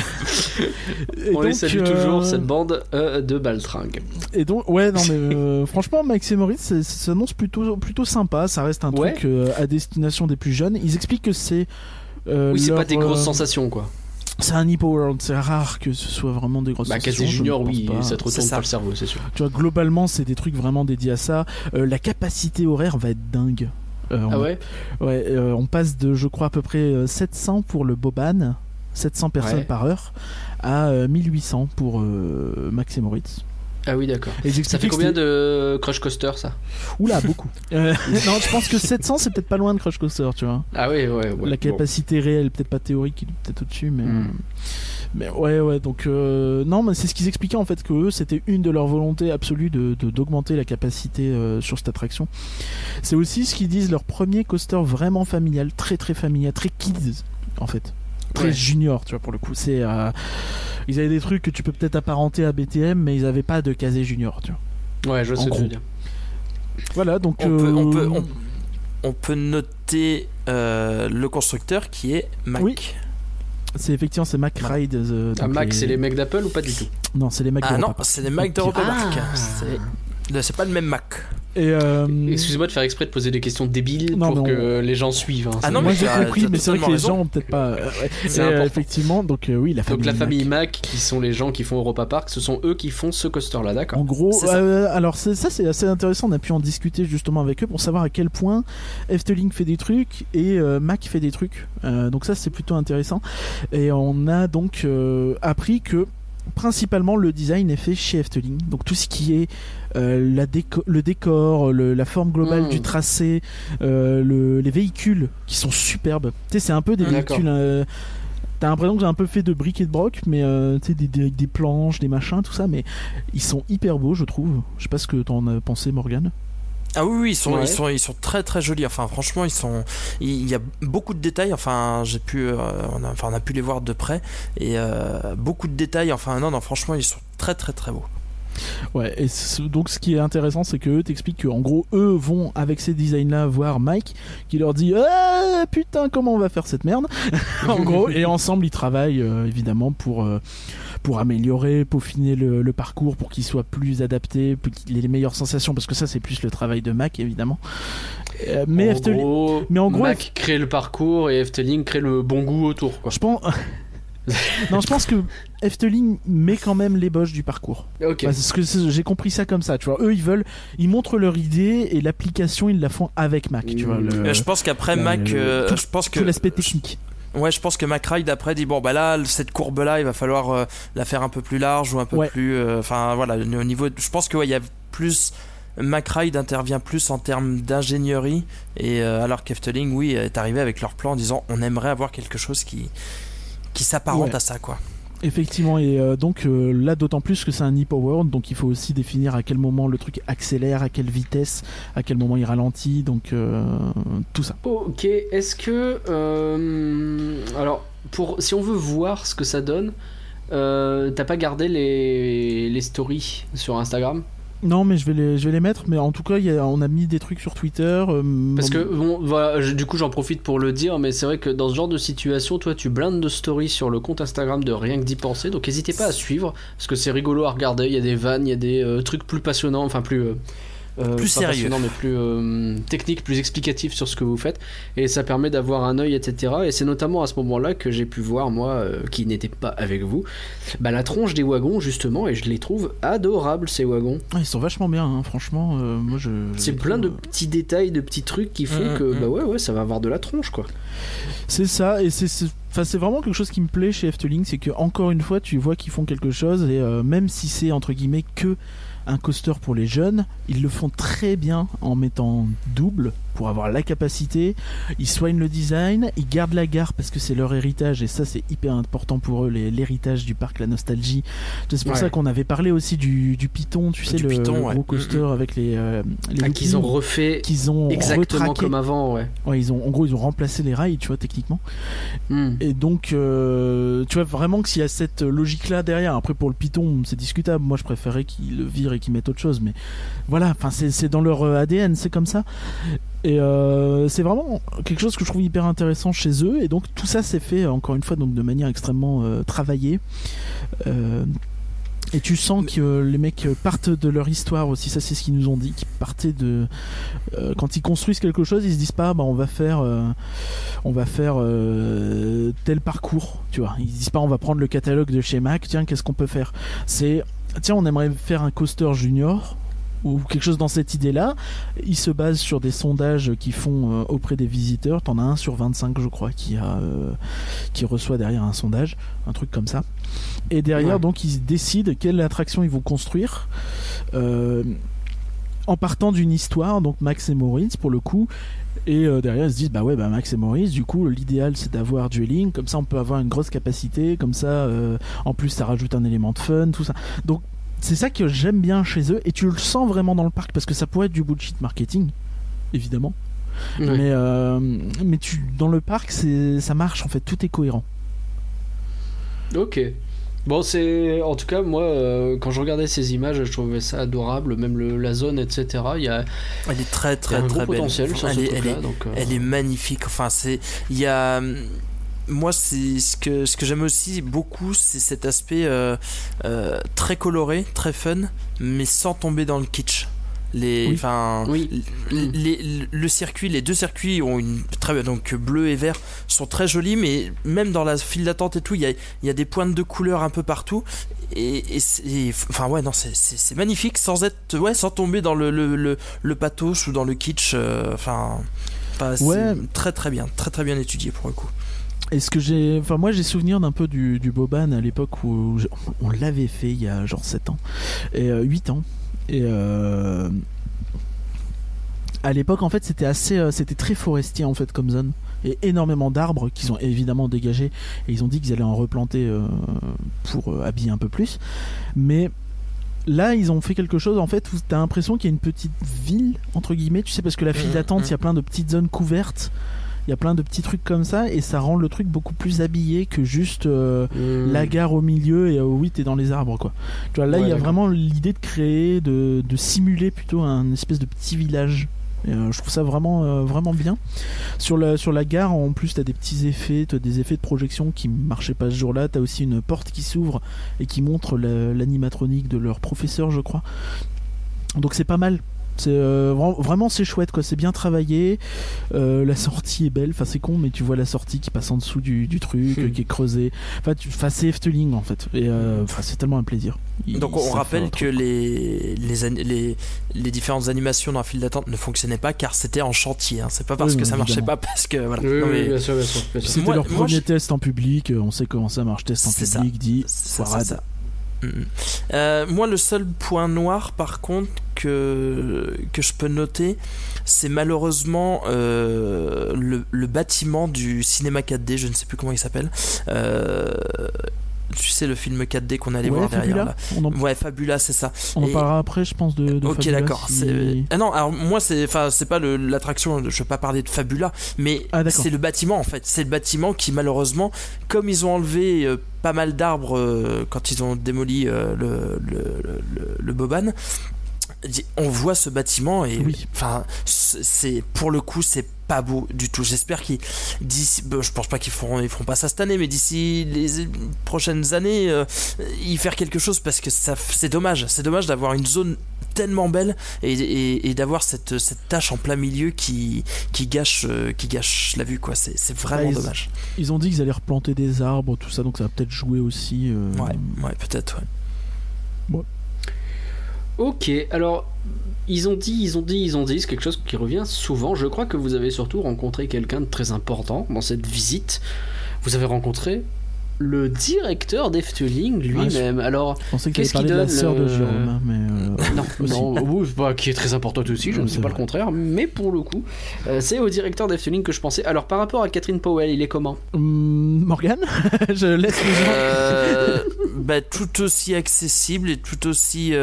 et On les donc, salue euh, toujours, cette bande euh, de baltringues. Et donc, ouais, non, mais euh, franchement, Max et Moritz, ça s'annonce plutôt, plutôt sympa. Ça reste un Ouais. truc euh, à destination des plus jeunes. Ils expliquent que c'est. euh, Oui, c'est leur, pas des grosses euh, sensations quoi. C'est un Hippo World. C'est rare que ce soit vraiment des grosses Bah, sensations. Junior, oui, pas. ça te retourne ça. pas le cerveau, c'est sûr. Tu vois, globalement, c'est des trucs vraiment dédiés à ça. Euh, la capacité horaire va être dingue. Euh, Ah on, ouais? Ouais, euh, on passe de, je crois, à peu près euh, 700 pour le Boban, 700 personnes Ouais. par heure, à euh, 1800 pour euh, Max et Moritz. Ah oui, d'accord. Ça fait combien de Crush Coaster ça? Oula, beaucoup. Euh, non, je pense que 700, c'est peut-être pas loin de Crush Coaster, tu vois. Ah ouais, ouais, ouais. la bon. capacité réelle, peut-être pas théorique, peut-être au-dessus, mais. Hmm. Mais ouais, ouais, donc. euh, non, mais c'est ce qu'ils expliquaient en fait, que eux, c'était une de leurs volontés absolues de, de- d'augmenter la capacité euh, sur cette attraction. C'est aussi ce qu'ils disent, leur premier coaster vraiment familial, très très familial, très kids, en fait. Très Ouais. junior, tu vois, pour le coup. C'est. euh, ils avaient des trucs que tu peux peut-être apparenter à BTM, mais ils avaient pas de casé junior, tu vois. Ouais, je sais ce que gros. tu veux dire. Voilà, donc. On peut, on, euh, peut, on, on peut noter euh, le constructeur qui est Mac. Oui. C'est effectivement c'est Mac Ride. euh, Ah, Mac, c'est les mecs d'Apple ou pas du tout? Non, c'est les Mac Ah non, d'Europa. c'est les Mac d'Europa Ah. Park. C'est- C'est pas le même Mac. Et euh, Excusez-moi de faire exprès de poser des questions débiles Non, pour que les gens suivent. hein. Ah non, moi mais j'ai compris, mais c'est vrai que les gens raison. ont peut-être pas. euh. C'est euh, effectivement, donc euh, oui, la famille. Donc la Mac. famille Mac, qui sont les gens qui font Europa Park, ce sont eux qui font ce coaster-là, d'accord En gros, euh, alors ça c'est assez intéressant. On a pu en discuter justement avec eux pour savoir à quel point Efteling fait des trucs et euh, Mac fait des trucs. Euh, donc ça c'est plutôt intéressant. Et on a donc euh, appris que principalement le design est fait chez Efteling. Donc tout ce qui est euh, la déco- le décor, le- la forme globale du tracé, euh, le- les véhicules qui sont superbes. Tu sais, c'est un peu des véhicules. euh, T'as l'impression que j'ai un peu fait de briques et de broc, mais tu sais, des, des, des planches, des machins, tout ça, mais ils sont hyper beaux, je trouve. Je sais pas ce que t'en as pensé, Morgan. Ah oui, oui, ils sont, Ouais. ils sont, ils sont très très jolis. Enfin, franchement, ils sont, il y a beaucoup de détails. Enfin, j'ai pu, euh, on a, enfin, on a pu les voir de près et euh, beaucoup de détails. Enfin, non, non, franchement, ils sont très très très beaux. Ouais, et donc ce qui est intéressant, c'est que eux t'expliquent qu'en gros, eux vont avec ces designs-là voir Mike, qui leur dit Ah putain, comment on va faire cette merde? En gros, et ensemble, ils travaillent euh, évidemment pour, euh, pour améliorer, peaufiner le, le parcours pour qu'il soit plus adapté, pour qu'il ait les meilleures sensations, parce que ça, c'est plus le travail de Mac évidemment. Euh, mais en Efteling- gros, mais en gros, Mac crée le parcours et Efteling crée le bon goût autour. Quoi. Je pense. non, je pense que Efteling met quand même l'ébauche du parcours. Ok. Parce que j'ai compris ça comme ça, tu vois. Eux, ils veulent, ils montrent leur idée et l'application, ils la font avec Mac, tu vois. Le, Euh, je pense qu'après Mac, le- euh, tout- je pense que tout l'aspect technique. Ouais, je pense que MacRide après dit bon bah là cette courbe là il va falloir euh, la faire un peu plus large ou un peu Ouais. plus euh, enfin voilà au niveau je pense que ouais, il y a plus MacRide intervient plus en termes d'ingénierie et euh, alors qu'Efteling oui est arrivé avec leur plan en disant on aimerait avoir quelque chose qui qui s'apparente Ouais. à ça quoi. Effectivement, et euh, donc euh, là, d'autant plus que c'est un e-powered, donc il faut aussi définir à quel moment le truc accélère, à quelle vitesse, à quel moment il ralentit, donc euh, tout ça. Ok, est-ce que. euh, alors, pour, si on veut voir ce que ça donne, t'as pas gardé les, les stories sur Instagram? Non, mais je vais les, je vais les mettre, mais en tout cas, il y a- on a mis des trucs sur Twitter. euh, Parce que, bon, voilà, je- du coup, j'en profite pour le dire, mais c'est vrai que dans ce genre de situation, toi, tu blindes de stories sur le compte Instagram de Rien que d'y penser, donc n'hésitez pas à suivre, parce que c'est rigolo à regarder. Il y a des vannes, il y a des euh, trucs plus passionnants, enfin plus. euh, euh, Plus sérieux. passionnants, mais plus euh, techniques, plus explicatifs sur ce que vous faites, et ça permet d'avoir un œil, etc. Et c'est notamment à ce moment-là que j'ai pu voir, moi, euh, qui n'étais pas avec vous, bah, la tronche des wagons, justement, et je les trouve adorables, ces wagons. Ah, ils sont vachement bien, hein, franchement. euh, moi, je. je C'est plein de petits détails, de petits trucs qui font Mhm, que, mhm. bah ouais, ouais, ça va avoir de la tronche, quoi. C'est ça, et c'est c'est- enfin, c'est vraiment quelque chose qui me plaît chez Efteling, c'est que encore une fois, tu vois qu'ils font quelque chose, et euh, même si c'est entre guillemets que un coaster pour les jeunes, ils le font très bien en mettant double pour avoir la capacité. Ils soignent le design, ils gardent la gare parce que c'est leur héritage, et ça c'est hyper important pour eux, l'héritage du parc, la nostalgie. C'est pour Ouais. ça qu'on avait parlé aussi du, du Python, tu sais, Du le, Python, le ouais. gros coaster Mm, avec les, euh, les Ah, qu'ils ont refait qu'ils ont exactement retraqué. comme avant, ouais. Ouais, ils ont, en gros, ils ont remplacé les rails, tu vois, techniquement. Hmm. Et donc, euh, tu vois vraiment que s'il y a cette logique-là derrière, après pour le Python, c'est discutable. Moi, je préférais qu'ils le virent et qu'ils mettent autre chose. Mais voilà, enfin, c'est c'est dans leur euh, ADN, c'est comme ça. Et euh, c'est vraiment quelque chose que je trouve hyper intéressant chez eux. Et donc, tout ça s'est fait, encore une fois, donc de manière extrêmement euh, travaillée. Euh, et tu sens que les mecs partent de leur histoire aussi, ça c'est ce qu'ils nous ont dit, qu'ils partaient de... quand ils construisent quelque chose, ils se disent pas, bah, on va faire, on va faire tel parcours, tu vois. Ils se disent pas, on va prendre le catalogue de chez Mac, tiens, qu'est-ce qu'on peut faire? C'est, tiens, on aimerait faire un coaster junior, ou quelque chose dans cette idée-là. Ils se basent sur des sondages qu'ils font euh, auprès des visiteurs. T'en as un sur 25, je crois, qui, a, euh, qui reçoit derrière un sondage, un truc comme ça. Et derrière, Ouais. donc, ils décident quelle attraction ils vont construire. euh, en partant d'une histoire, donc Max et Maurice pour le coup, et euh, derrière ils se disent bah ouais bah Max et Maurice, du coup l'idéal c'est d'avoir dueling, comme ça on peut avoir une grosse capacité, comme ça euh, en plus ça rajoute un élément de fun, tout ça. Donc c'est ça que j'aime bien chez eux, et tu le sens vraiment dans le parc parce que ça pourrait être du bullshit marketing, évidemment, Ouais. mais euh, mais tu dans le parc c'est ça marche en fait, tout est cohérent. Ok. Bon, c'est en tout cas moi euh, quand je regardais ces images, je trouvais ça adorable, même le, la zone, etc. Il y a, Elle est très très un très belle. potentiel sur elle, ce est, elle, truc-là, est, donc, euh, elle est magnifique. Enfin, c'est il y a moi c'est ce que ce que j'aime aussi beaucoup, c'est cet aspect euh, euh, très coloré, très fun, mais sans tomber dans le kitsch. Les, Oui. enfin, Oui. les- les- le circuit, les deux circuits ont une très donc bleu et vert sont très jolis, mais même dans la file d'attente et tout, il y a, il y a des pointes de couleur un peu partout. Et, enfin ouais non c'est- magnifique sans être ouais sans tomber dans le le, le, le pathos ou dans le kitsch. euh, Enfin Ouais. très très bien, très très bien étudié pour le coup. Est-ce que j'ai. Enfin, moi j'ai souvenir d'un peu du, du Boban à l'époque où je- on l'avait fait il y a genre 7 ans. Et euh, 8 ans. Et. euh, À l'époque, en fait, c'était assez. euh, C'était très forestier en fait comme zone. Et énormément d'arbres qu'ils ont évidemment dégagés. Et ils ont dit qu'ils allaient en replanter euh, pour euh, habiller un peu plus. Mais. Là, ils ont fait quelque chose en fait où t'as l'impression qu'il y a une petite ville entre guillemets, tu sais, parce que la file Mhm, d'attente, mhm. il y a plein de petites zones couvertes il y a plein de petits trucs comme ça et ça rend le truc beaucoup plus habillé que juste euh, Hmm. la gare au milieu et euh, oui t'es dans les arbres quoi. Tu vois là Ouais, il y a vraiment l'idée de créer, de, de simuler plutôt un espèce de petit village. Euh, je trouve ça vraiment euh, vraiment bien. Sur la sur la gare en plus t'as des petits effets, t'as des effets de projection qui marchaient pas ce jour-là. T'as aussi une porte qui s'ouvre et qui montre la- l'animatronique de leur professeur je crois. Donc c'est pas mal. C'est euh, vra- vraiment c'est chouette quoi, c'est bien travaillé. Euh, la sortie est belle, enfin c'est con mais tu vois la sortie qui passe en dessous du, du truc, Hmm. qui est creusée. Enfin, tu- enfin, c'est Efteling en fait. Et euh, enfin, c'est tellement un plaisir. Donc on rappelle que les, les, an- les, les différentes animations dans la file d'attente ne fonctionnaient pas car c'était en chantier. hein. C'est pas parce Oui, que ça marchait pas parce que voilà. Oui, Non, oui, mais bien sûr, bien sûr, bien sûr. C'était Moi- leur moi, premier je- test en public, on sait comment ça marche, test en ça. public, dit C'est ça, Euh, moi, le seul point noir, par contre, que, je peux noter, c'est malheureusement euh, le, le bâtiment du cinéma 4D, je ne sais plus comment il s'appelle. Euh, tu sais, le film 4D qu'on allait Ouais, voir Fabula, derrière là. on en, Ouais, Fabula, c'est ça. on en parlera après, je pense, de, de Ok, d'accord. si- Ah non, alors moi c'est, enfin c'est pas l'attraction. Je veux pas parler de Fabula, mais Ah, c'est le bâtiment en fait. C'est le bâtiment qui malheureusement, comme ils ont enlevé euh, pas mal d'arbres euh, quand ils ont démoli euh, le, le, le, le Boban, on voit ce bâtiment et Oui. enfin c'est pour le coup c'est pas beau du tout. J'espère qu'ils d'ici, je pense pas qu'ils feront ils feront pas ça cette année, mais d'ici les prochaines années, euh, y faire quelque chose parce que ça c'est dommage. C'est dommage d'avoir une zone tellement belle et, et, et d'avoir cette, cette tâche en plein milieu qui, qui, gâche, euh, qui gâche la vue quoi. C'est c'est vraiment Ah, ils- dommage. Ils ont dit qu'ils allaient replanter des arbres, tout ça, donc ça va peut-être jouer aussi. euh, Ouais, ouais peut-être. Ouais. Ok, alors ils ont dit, ils ont dit, ils ont dit, c'est quelque chose qui revient souvent. Je crois que vous avez surtout rencontré quelqu'un de très important dans cette visite. Vous avez rencontré le directeur d'Efteling lui-même. Alors, Je pensais que Qu'est-ce tu parler qui de la donne, sœur de euh, Jérôme, hein, mais. euh, non, aussi. non, oui, bah, qui est très importante aussi, je Ouais, ne c'est pas le contraire, mais pour le coup, euh, c'est au directeur d'Efteling que je pensais. Alors, par rapport à Catherine Powell, il est comment? Hum, Morgane Je laisse les gens. Euh, bah, tout aussi accessible et tout aussi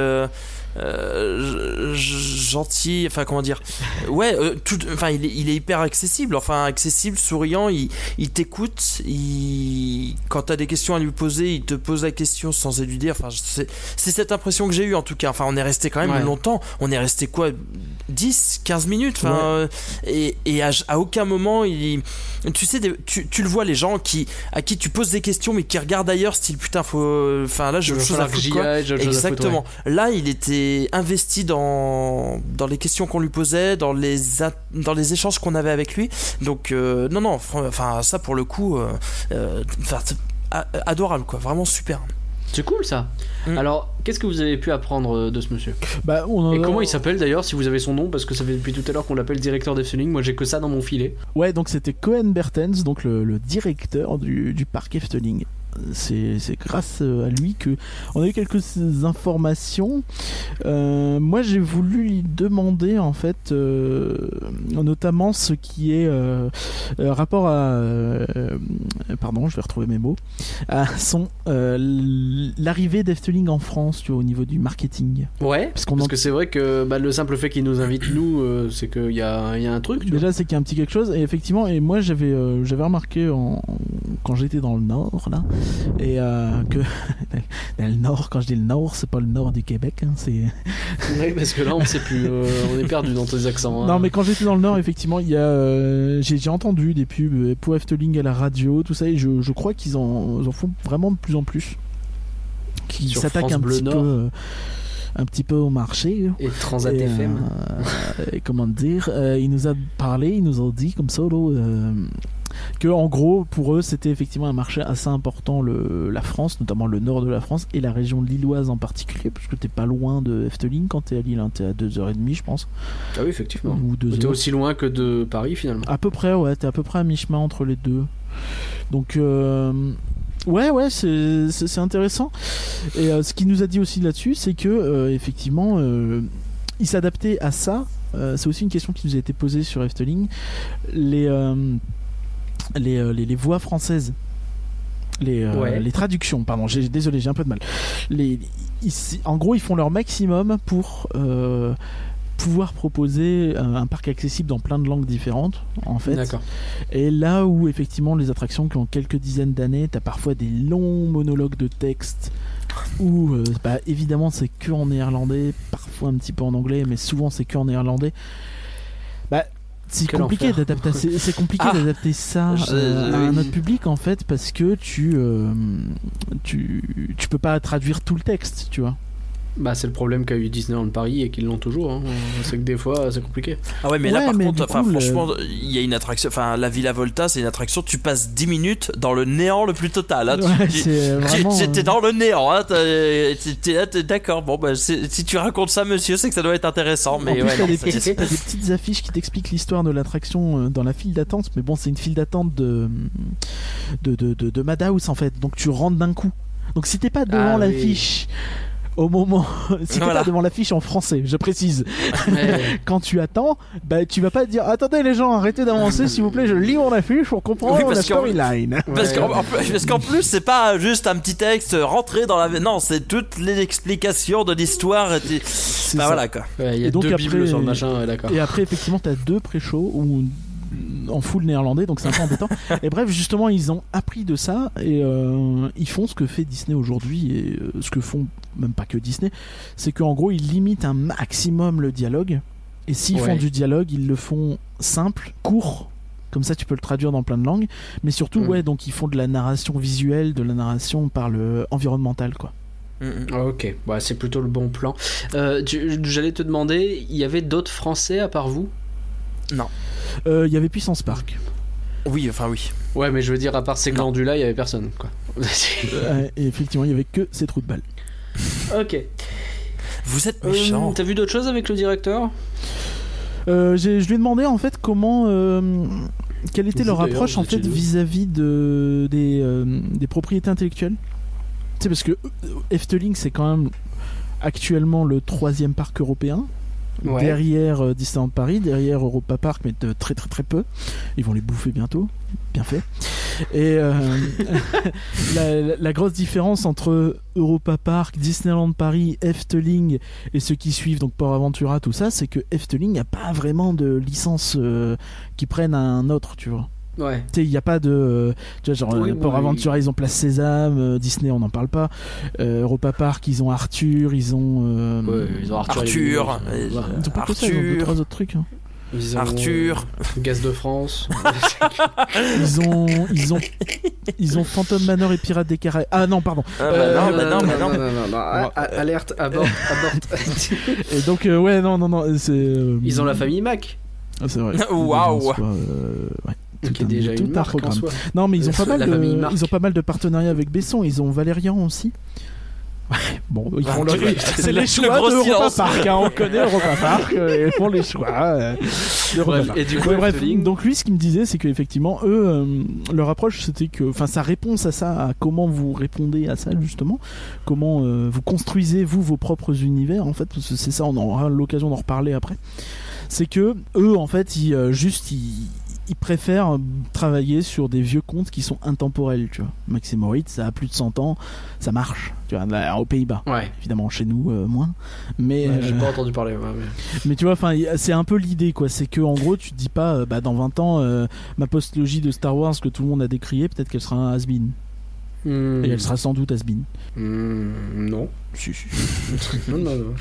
euh, gentil. Enfin, comment dire Ouais, euh, tout, enfin, il est, il est hyper accessible. Enfin, accessible, souriant. Il, il t'écoute. Il, quand t'as des questions à lui poser, il te pose la question sans éluder. Enfin, c'est cette impression que j'ai eue en tout cas. Enfin, on est resté quand même Ouais. longtemps. On est resté quoi 10, 15 minutes. Enfin, Ouais. euh, et, et à, à aucun moment, il, tu sais, des- tu, tu le vois, les gens qui, à qui tu poses des questions mais qui regardent ailleurs, style putain, faut. Enfin, là, j'ai autre chose à foutre, quoi. Exactement. Là, il était investi dans, dans les questions qu'on lui posait, dans les, dans les échanges qu'on avait avec lui. Donc, euh, non, non, enfin, ça pour le coup, euh, euh, adorable, quoi. Vraiment super. C'est cool ça. Mm. Alors, qu'est-ce que vous avez pu apprendre de ce monsieur? Bah, on en Et a- comment il s'appelle d'ailleurs, si vous avez son nom? Parce que ça fait depuis tout à l'heure qu'on l'appelle directeur d'Efteling. Moi, j'ai que ça dans mon filet. Ouais, donc c'était Cohen Bertens, donc le, le directeur du, du parc Efteling. C'est grâce euh, à lui que on a eu quelques informations. Euh, moi, j'ai voulu lui demander en fait, euh, notamment ce qui est euh, rapport à, pardon, je vais retrouver mes mots, à son l'arrivée d'Efteling en France, tu vois, au niveau du marketing. Ouais. Parce qu'on Parce en- que c'est vrai que bah, le simple fait qu'il nous invite, nous, c'est qu'il y y a un truc. tu. Déjà, c'est qu'il y a un petit quelque chose. Et effectivement, et moi, j'avais j'avais remarqué en, quand j'étais dans le Nord, là, et euh, que dans le nord, quand je dis le nord, c'est pas le nord du Québec, hein, c'est. Oui, parce que là, on sait plus. euh, on est perdu dans tes accents. hein. Non, mais quand j'étais dans le Nord, effectivement, il y a, euh, j'ai j'ai entendu des pubs pour Efteling à la radio, tout ça, et je, je crois qu'ils en, font vraiment de plus en plus. Qui s'attaquent un Bleu petit peu, Nord. un petit peu au marché. Et Transat Et, FM. euh, et comment dire, euh, il nous a parlé, il nous a dit comme ça, là, euh, que en gros, pour eux, c'était effectivement un marché assez important, le, la France, notamment le nord de la France et la région lilloise en particulier, parce que t'es pas loin de Efteling quand t'es à Lille, hein, t'es à 2h30, je pense, Ah oui, effectivement. ou 2 T'es aussi loin que de Paris finalement. À peu près, ouais, t'es à peu près à mi-chemin entre les deux. Donc, euh, ouais, ouais, c'est intéressant. Et euh, ce qu'il nous a dit aussi là-dessus, c'est que, euh, effectivement, il s'adaptait à ça. C'est aussi une question qui nous a été posée sur Efteling. Les, les, euh, les, les voix françaises. Les, euh, Ouais. les traductions, pardon, j'ai- désolé, j'ai un peu de mal. Les, ils- en gros, ils font leur maximum pour euh, pouvoir proposer un, un parc accessible dans plein de langues différentes, en fait. Et là où effectivement les attractions qui ont quelques dizaines d'années, t'as parfois des longs monologues de texte où euh, bah, évidemment c'est que en néerlandais, parfois un petit peu en anglais, mais souvent c'est que en néerlandais. C'est compliqué enfer. d'adapter c'est c'est compliqué Ah, d'adapter ça euh, à un autre public en fait parce que tu euh, tu tu peux pas traduire tout le texte, tu vois. Bah, c'est le problème qu'a eu Disneyland Paris et qu'ils l'ont toujours. hein. C'est que des fois, c'est compliqué. Ah ouais, mais là par mais contre, coup, le- franchement, il y a une attraction, enfin la Villa Volta, c'est une attraction, tu passes 10 minutes dans le néant le plus total. hein. Tu- Ouais, vraiment, T'es euh, dans le néant, hein. t'es- d'accord. Bon, bah, si tu racontes ça, monsieur, c'est que ça doit être intéressant. en Mais plus, ouais, t'as des, des petites affiches qui t'expliquent l'histoire de l'attraction euh, dans la file d'attente, mais bon, c'est une file d'attente de, de, de, de, de Madhouse en fait, donc tu rentres d'un coup. Donc si t'es pas devant Ah oui. Au moment, si Voilà. pas devant l'affiche en français, je précise, Ouais. quand tu attends, bah tu vas pas te dire attendez les gens, arrêtez d'avancer s'il vous plaît, je lis mon affiche pour comprendre Oui, la storyline. Parce Ouais. qu'en en plus- c'est pas juste un petit texte rentré dans la. Non, c'est toutes les explications de l'histoire. et tu- C'est Bah ça. voilà quoi. Ouais, il y a Et donc deux après- bibles sur le machin, ouais, d'accord. Et après, effectivement, t'as deux pré-shows où en full néerlandais, donc c'est un peu embêtant. et bref, justement, ils ont appris de ça et euh, ils font ce que fait Disney aujourd'hui et euh, ce que font même pas que Disney, c'est qu'en gros, ils limitent un maximum le dialogue. Et s'ils font Ouais. du dialogue, ils le font simple, court. Comme ça, tu peux le traduire dans plein de langues. Mais surtout, Mm. ouais, donc ils font de la narration visuelle, de la narration par le environnemental, quoi. Mm, mm. Ah, Ok, bah, c'est plutôt le bon plan. Euh, J'allais te demander, il y avait d'autres Français à part vous? Euh, Il y avait Puissance Park. Oui, enfin oui. Ouais, mais je veux dire, à part ces Non. glandus-là, il y avait personne, quoi. Euh, et effectivement, il y avait que ces trous de balles. ok. Vous êtes Euh, méchant. T'as vu d'autres choses avec le directeur? Euh, j'ai- je lui ai demandé en fait comment, euh, quelle était Vous, leur approche en fait vis-à-vis de des, euh, des propriétés intellectuelles. Tu sais parce que Efteling c'est quand même actuellement le troisième parc européen. Derrière euh, Disneyland Paris, derrière Europa Park, mais de très très très peu. Ils vont les bouffer bientôt, bien fait. Et euh, la, grosse différence entre Europa Park, Disneyland Paris, Efteling et ceux qui suivent, donc Port Aventura, tout ça, c'est que Efteling n'a pas vraiment de licence euh, qui prennent un autre, tu vois. Ouais. Tu sais, il n'y a pas de. tu vois, genre, Oui, euh, Port oui. Aventura, ils ont Place Sésame, euh, Disney, on n'en parle pas. Euh, Europa Park, ils ont Arthur, ils ont. euh, Ouais, ils ont Arthur. Arthur, et- et- voilà. Ils ont pas que ça, ils ont deux, Arthur. trois autres trucs. hein. Ils ont, Arthur. euh, Gaz de France. Ils ont, ils ont, ils ont Phantom Manor et Pirates des Caraïbes. Ah non, pardon. Ah, Euh, bah non, bah non, bah non. non, Alerte, abort, aborte. Et donc, euh, ouais, non, non, non, c'est. euh, Ils ont la famille Mac, Ah, c'est vrai. Waouh. Ils ont, ouais, tout qui est déjà tout une en soi. Non, mais ils ont pas mal de, ils ont pas mal de partenariats avec Besson. Ils ont Valérian aussi. Ouais, bon, ils font Ah, leur- tu- c'est les le choix gros d'Europa silence. Park. hein, on connaît Europa Park. euh, ils font les choix. euh, Bref, Park. et du coup, Ouais, bref, donc lui, ce qu'il me disait, c'est qu'effectivement, eux, euh, leur approche, c'était que, enfin, sa réponse à ça, à comment vous répondez à ça, justement, comment euh, vous construisez, vous, vos propres univers, en fait, parce que c'est ça, on aura l'occasion d'en reparler après, c'est que eux, en fait, ils, euh, juste, ils, ils préfèrent travailler sur des vieux contes qui sont intemporels, tu vois. Maxime Moritz, ça a plus de 100 ans, ça marche, tu vois, là, aux Pays-Bas. Ouais, Évidemment, chez nous, euh, moins. Mais, ouais, j'ai euh, pas entendu parler. ouais, mais- mais tu vois, enfin, c'est un peu l'idée, quoi. C'est que en gros, tu te dis pas, euh, bah, dans 20 ans, euh, ma postlogie de Star Wars que tout le monde a décriée, peut-être qu'elle sera un has-been. Hmm. Et elle sera sans doute has-been. Hmm, non. Si, si. non, non, non.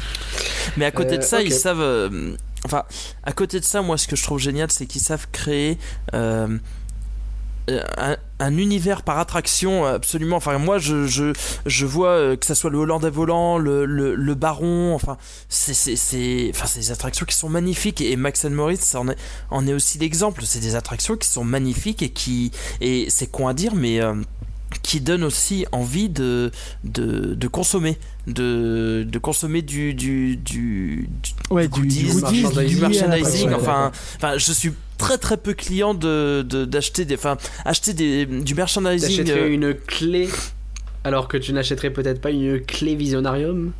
Mais à côté Euh, de ça, ils savent. Enfin, à côté de ça, moi, ce que je trouve génial, c'est qu'ils savent créer. euh, un, un univers par attraction absolument enfin moi je, je, je vois euh, que ça soit le Hollandais volant le, le, le baron enfin c'est enfin des attractions qui sont magnifiques et Max Moritz en est, en est aussi l'exemple c'est des attractions qui sont magnifiques et qui et c'est con à dire mais euh, qui donnent aussi envie de, de, de consommer de, de consommer du du, du, du- Ouais, du goodies, du goodies merchandising, enfin enfin je suis très très peu client de de- d'acheter des enfin acheter des du merchandising T'achèterais euh, une clé alors que tu n'achèterais peut-être pas une clé Visionarium?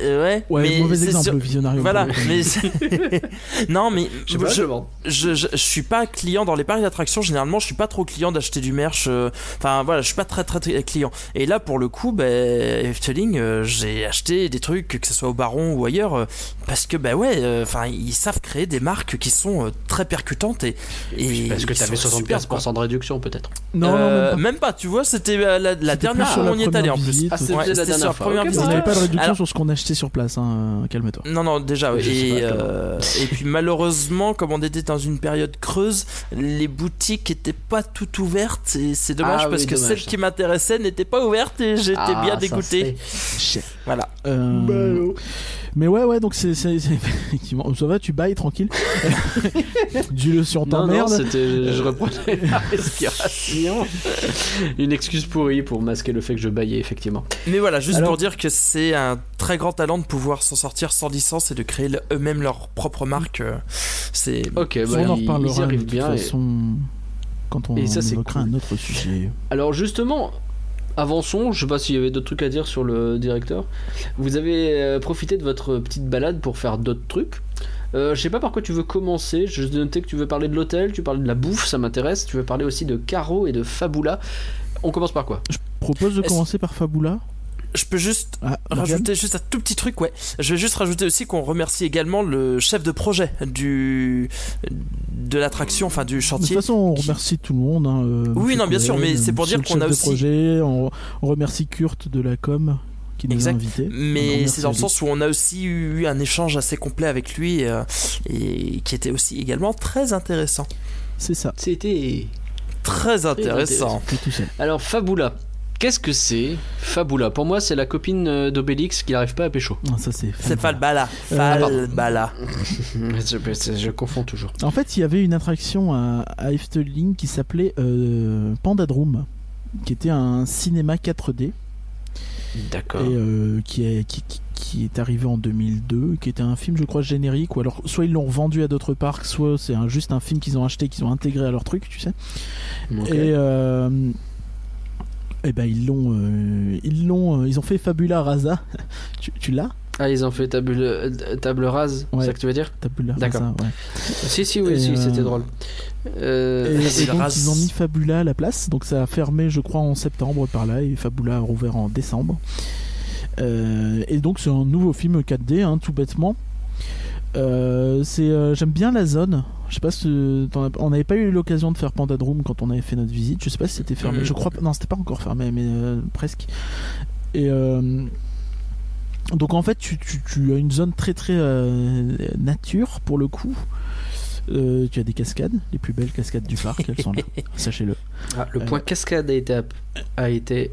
Euh, ouais, Ouais, mais mauvais c'est exemple, le visionnaire. voilà mais non mais Je pas, je je, demande. je, je, je suis pas client dans les parcs d'attractions généralement je suis pas trop client d'acheter du merch euh, enfin voilà je suis pas très très, très client et là pour le coup ben Efteling euh, j'ai acheté des trucs que ce soit au Baron ou ailleurs euh, parce que ben ouais euh, enfin ils savent créer des marques qui sont euh, très percutantes et, et Parce que t'avais sont superbes, quoi. 75% de réduction peut-être. Non, non, même pas. même pas tu vois c'était euh, la, dernière fois sur où on y est allé en plus. Ah, c'était Ouais, la sur dernière fois. première On visite. bah, n'avait pas de réduction Alors- sur ce qu'on achetait sur place, hein. calme-toi. Non, non, déjà, oui. Et, pas, euh, et puis malheureusement, comme on était dans une période creuse, les boutiques étaient pas toutes ouvertes. Et c'est dommage Ah oui, parce que dommage, celles ça. qui m'intéressaient n'étaient pas ouvertes et j'étais Ah, bien dégoûté. Voilà. Euh, mais ouais, ouais, donc c'est effectivement. Ça va, tu bailles tranquille. Dis-le sur Non, non, t'emmerde. c'était. Je reprenais la respiration. Une excuse pourrie pour masquer le fait que je baillais, effectivement. Mais voilà, juste Alors- pour dire que c'est un très grand talent de pouvoir s'en sortir sans licence et de créer eux-mêmes leur propre marque. euh, C'est. Ok, on bah, en ils, ils y reparlera de arrivent toute bien. et- quand on et ça, c'est évoquera cool. un autre sujet. Alors, justement. Avançons, je sais pas s'il y avait d'autres trucs à dire sur le directeur. Vous avez euh, profité de votre petite balade pour faire d'autres trucs. Euh, je sais pas par quoi tu veux commencer. Je notais que tu veux parler de l'hôtel, tu parlais de la bouffe, ça m'intéresse. Tu veux parler aussi de Caro et de Fabula. On commence par quoi? Propose de commencer par Fabula. Je peux juste Ah, rajouter juste un tout petit truc, ouais. Je vais juste rajouter aussi qu'on remercie également le chef de projet du de l'attraction, enfin du De toute chantier. façon, on qui- remercie tout le monde. hein, euh, Oui, non, bien sûr, mais c'est pour dire qu'on a chef de aussi- projet, on, remercie Kurt de la com qui nous Exact. a invités. Mais c'est dans le sens où on a aussi eu un échange assez complet avec lui euh, et qui était aussi également très intéressant. C'est ça. C'était. Très intéressant. Alors, Fabula. Qu'est-ce que c'est Fabula Pour moi, c'est la copine euh, d'Obélix qui n'arrive pas à pécho. Non, ça c'est. C'est Falbala. Euh, Falbala. je, je- je confonds toujours. En fait, il y avait une attraction à, à Efteling qui s'appelait euh, Pandadroom, qui était un cinéma 4D D'accord. et euh, qui, est, qui, qui- qui est arrivé en 2002, qui était un film, je crois, générique, ou alors soit ils l'ont vendu à d'autres parcs, soit c'est un- juste un film qu'ils ont acheté, qu'ils ont intégré à leur truc, tu sais. Et euh, eh ben ils l'ont, euh, ils l'ont, euh, ils ont fait Fabula Rasa. tu tu l'as? Ah, ils ont fait table, euh, table rase, Ouais. c'est ça que tu veux dire? Fabula D'accord. Rasa, ouais. Si, si, oui, Et, si, euh, c'était drôle. Et, Euh, donc ils ont mis Fabula à la place, donc ça a fermé je crois en septembre par là et Fabula a rouvert en décembre. Euh, et donc c'est un nouveau film 4D, hein, tout bêtement. Euh, c'est, euh, j'aime bien la zone. Je sais pas si as- on n'avait pas eu l'occasion de faire Pandadroom quand on avait fait notre visite. Je sais pas si c'était fermé. Je crois pas. Non, c'était pas encore fermé, mais euh, presque. Et donc en fait, tu, tu- tu as une zone très très nature pour le coup. Tu as des cascades, les plus belles cascades du parc, elles sont là, sachez-le. ah, le point cascade a été, a été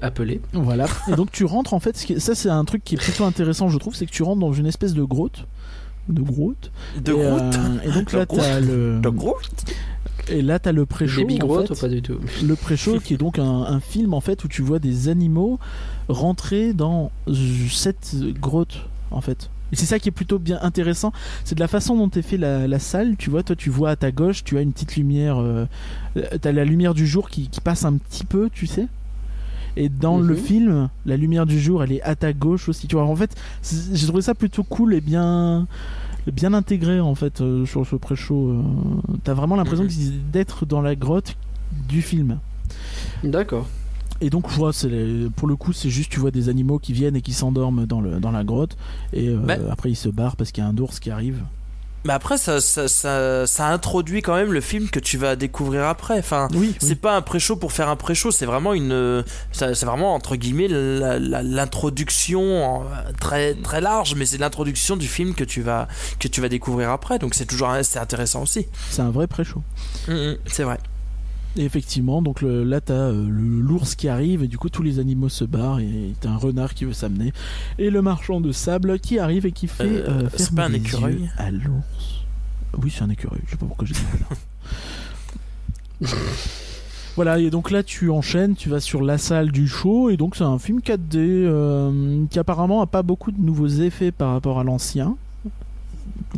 appelé. Voilà. Et donc tu rentres en fait, ça c'est un truc qui est plutôt intéressant je trouve, c'est que tu rentres dans une espèce de grotte. De grotte. De et, Groot. euh, et donc là Groot. t'as le. De Groot. Et là t'as le pré-show. Baby en Groot fait. ou pas du tout Le pré-show qui est donc un, un film en fait où tu vois des animaux rentrer dans cette grotte en fait. Et c'est ça qui est plutôt bien intéressant, c'est de la façon dont est fait la, la salle. Tu vois, toi tu vois à ta gauche, tu as une petite lumière, euh, t'as la lumière du jour qui, qui passe un petit peu, tu sais. Et dans le Mhm. film, la lumière du jour, elle est à ta gauche aussi. Tu vois, en fait, j'ai trouvé ça plutôt cool et bien, bien intégré en fait euh, sur ce pré-show. euh. T'as vraiment l'impression Mhm. d'être dans la grotte du film. D'accord. Et donc, je vois, les- pour le coup, c'est juste, tu vois des animaux qui viennent et qui s'endorment dans, le, dans la grotte. Et euh, Bah. après, ils se barrent parce qu'il y a un ours qui arrive. Mais après, ça, ça, ça, ça introduit quand même le film que tu vas découvrir après. Enfin, Oui, c'est pas un pré-show pour faire un pré-show, c'est vraiment une, c'est vraiment entre guillemets l'introduction très très large, mais c'est l'introduction du film que tu vas que tu vas découvrir après. Donc c'est toujours c'est intéressant aussi. c'est un vrai pré-show. Mhm, c'est vrai. Et effectivement, donc le- là t'as euh, l'ours qui arrive et du coup tous les animaux se barrent et t'as un renard qui veut s'amener et le marchand de sable qui arrive et qui fait Euh, euh, c'est pas un les écureuil à l'ours. Oui, c'est un écureuil. Je sais pas pourquoi j'ai dit renard. Voilà, et donc là tu enchaînes, tu vas sur la salle du show, et donc c'est un film 4D euh, qui apparemment a pas beaucoup de nouveaux effets par rapport à l'ancien.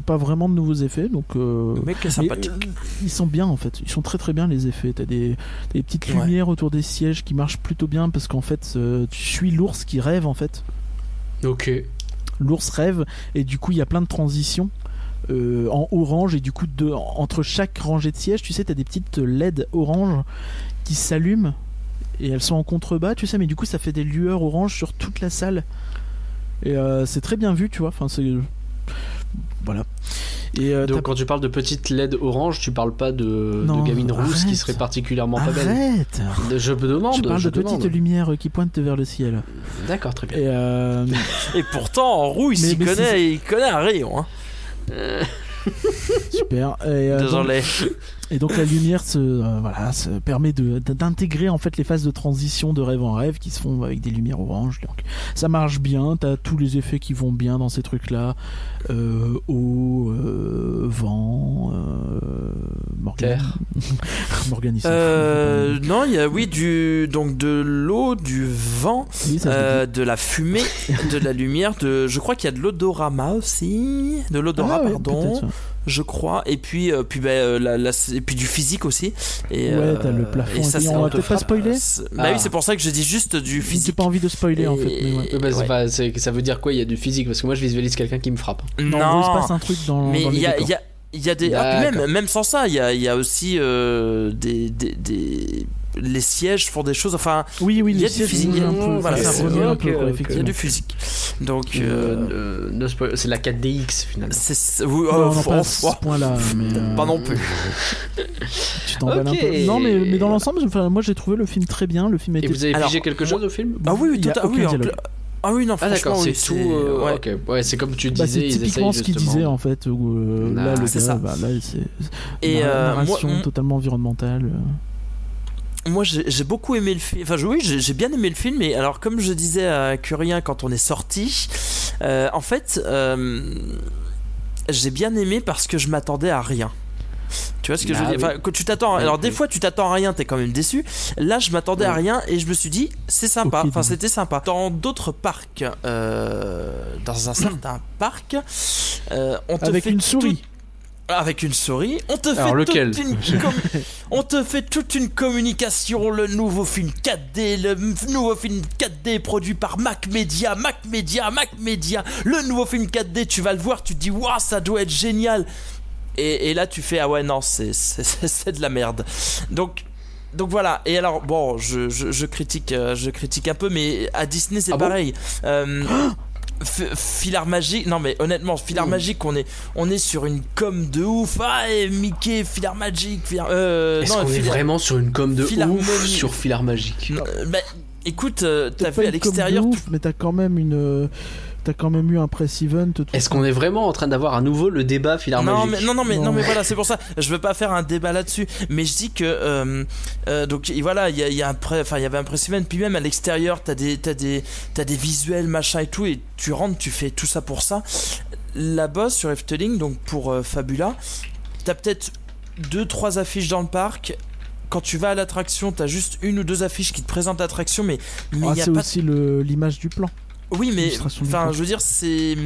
Pas vraiment de nouveaux effets, donc. euh, Le mec est sympathique. euh, ils sont bien en fait, ils sont très très bien les effets. T'as des, des petites Ouais. lumières autour des sièges qui marchent plutôt bien parce qu'en fait euh, tu suis l'ours qui rêve en fait. Ok. L'ours rêve et du coup il y a plein de transitions euh, en orange et du coup de, entre chaque rangée de sièges, tu sais, t'as des petites LED orange qui s'allument et elles sont en contrebas, tu sais, mais du coup ça fait des lueurs orange sur toute la salle et euh, c'est très bien vu, tu vois. Enfin c'est voilà. Et euh, Donc quand tu parles de petites LED orange, tu parles pas de, Non, de gamines rousses qui seraient particulièrement pas belles. arrête. Je me demande. Je parle de demande. petites lumières qui pointent vers le ciel. D'accord, très bien. Et euh, Et pourtant, en roue, il s'y connaît, il connaît un rayon. Hein. super. Et, euh, donc, Désolé. Et donc la lumière se, euh, voilà, se permet de- d'intégrer en fait les phases de transition de rêve en rêve qui se font avec des lumières oranges. Donc ça marche bien. T'as tous les effets qui vont bien dans ces trucs-là. Euh, eau, euh, vent, Euh, fout. non, il y a oui du donc de l'eau, du vent, Oui, de la fumée, de la lumière, de je crois qu'il y a de l'odorama aussi, de l'odorat Ah pardon. Je crois, et puis euh, puis ben, euh, la, la- et puis du physique aussi. Et, Ouais, euh, t'as le plafond et ça, On va peut-être pas spoiler C'est- Bah Ah. oui, c'est pour ça que je dis juste du J'ai physique. pas envie de spoiler en fait. Mais ouais. Bah, ouais. pas- ça veut dire quoi Il y a du physique? Parce que moi je visualise quelqu'un qui me frappe. Non, Non, il se passe un truc dans, mais dans les il y a, il y a- il y a des ah, même même sans ça, il y a, il y a aussi euh, des, des, des- les sièges font des choses. Enfin, Oui, oui, il y a du physique. Voilà, il y a du physique. Donc Euh, euh, c'est la 4DX finalement. c'est c'est- oui, Non, euh, non, faut- pas mais, euh, pas non plus. Tu t'emballes Ok. un peu. Non, mais, mais dans l'ensemble, enfin, moi j'ai trouvé le film très bien. Le film Et était. vous avez Alors, figé quelque chose au film? Ah oui, tout à- oui, Ah oui, non, Ah d'accord, franchement, c'est oui, tout. euh, ouais. Ok, ouais, c'est comme tu Bah, disais, c'est ils typiquement essayent ce qu'il disait en fait. Où, euh, là, le c'est gars, ça. bah, là, c'est Et, euh, moi- totalement environnementale. Moi, j'ai beaucoup aimé le film. Enfin, oui, j'ai bien aimé le film. Et alors, comme je disais à Curien quand on est sorti, euh, en fait, euh, j'ai bien aimé parce que je m'attendais à rien. Tu vois ce que je veux dire? oui. Enfin, que tu t'attends. Oui, Alors, des fois, tu t'attends à rien, t'es quand même déçu. Là, je m'attendais à rien et je me suis dit, c'est sympa. Enfin, c'était sympa. Dans d'autres parcs, euh, dans un certain parc, on te Avec fait une tout- souris. Avec une souris, on te fait toute une com- on te fait toute une communication, le nouveau film 4D, le nouveau film 4D produit par Mac Media, Mac Media, Mac Media, le nouveau film 4D, tu vas le voir, tu te dis waouh, ça doit être génial. Et, et là tu fais ah ouais non, c'est c'est- de la merde. Donc donc voilà, et alors bon, je, je, je critique, euh, je critique un peu, mais à Disney c'est Ah bon? pareil. Euh, F- Filard magique, non mais honnêtement, Filard Mm. magique, on est, on est sur une com de ouf. Ah, et Mickey, Filard magique, Filard. Euh, Est-ce non, qu'on est Filard- vraiment sur une com de Philharmonie. ouf sur Filar Magique Non, bah, écoute, euh, t'as vu à l'extérieur. ouf, mais t'as quand même une. T'as quand même eu un press event. Est-ce qu'on est vraiment en train d'avoir à nouveau le débat Filar Non Magique mais, non, non, mais, non, Non. mais voilà, c'est pour ça. Je veux pas faire un débat là-dessus. Mais je dis que. euh, euh, donc voilà, il y, a, y, a un pré- enfin, il y avait un press event. Puis même à l'extérieur, t'as des, t'as des, t'as des visuels, machin et tout. Et tu rentres, tu fais tout ça pour ça. Là-bas, sur Efteling, donc pour euh, Fabula, t'as peut-être deux, trois affiches dans le parc. Quand tu vas à l'attraction, t'as juste une ou deux affiches qui te présentent l'attraction, mais mais Ah, il y a c'est pas aussi l'image du plan. Oui, mais enfin, je veux dire, c'est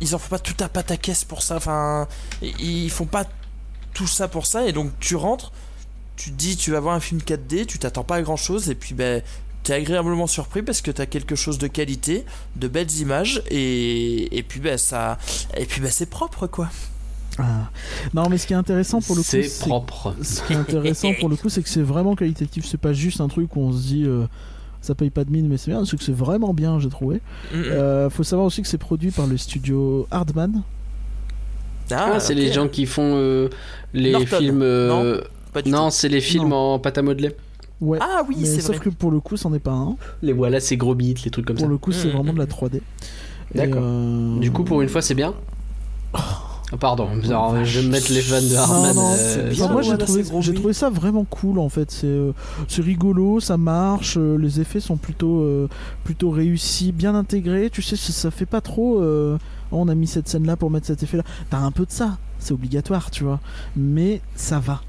ils en font pas tout à pataquès pour ça. Enfin, ils font pas tout ça pour ça. Et donc, tu rentres, tu te dis, tu vas voir un film 4D, tu t'attends pas à grand chose, et puis ben. T'es agréablement surpris parce que t'as quelque chose de qualité, de belles images et, et puis ben ça et puis ben c'est propre quoi. Ah. Non, mais ce qui est intéressant pour le coup, C'est c'est propre. ce qui est intéressant pour le coup, c'est que c'est vraiment qualitatif. C'est pas juste un truc où on se dit euh, ça paye pas de mine, mais c'est bien. C'est que c'est vraiment bien, j'ai trouvé. Euh, faut savoir aussi que c'est produit par le studio Hardman. Ah, c'est ok. les gens qui font euh, les Norton, films. euh, non, c'est les films en pâte à modeler. Ouais. Ah oui, c'est sauf vrai. que pour le coup, c'en est pas un. Les voilà, c'est gros bits, les trucs comme Pour ça. le coup, c'est Mm, vraiment de la mm. 3D. Et, D'accord. euh, Du coup, pour une fois, c'est bien. Ah, Pardon, alors, je vais me mettre les fans de Non, Hardman. non, euh, bien, enfin, moi j'ai trouvé, ça vraiment cool en fait. C'est euh, c'est rigolo, ça marche, euh, les effets sont plutôt, euh, plutôt réussis, bien intégrés. Tu sais, ça, ça fait pas trop. euh, Oh, on a mis cette scène là pour mettre cet effet là. T'as un peu de ça, c'est obligatoire, tu vois. Mais ça va.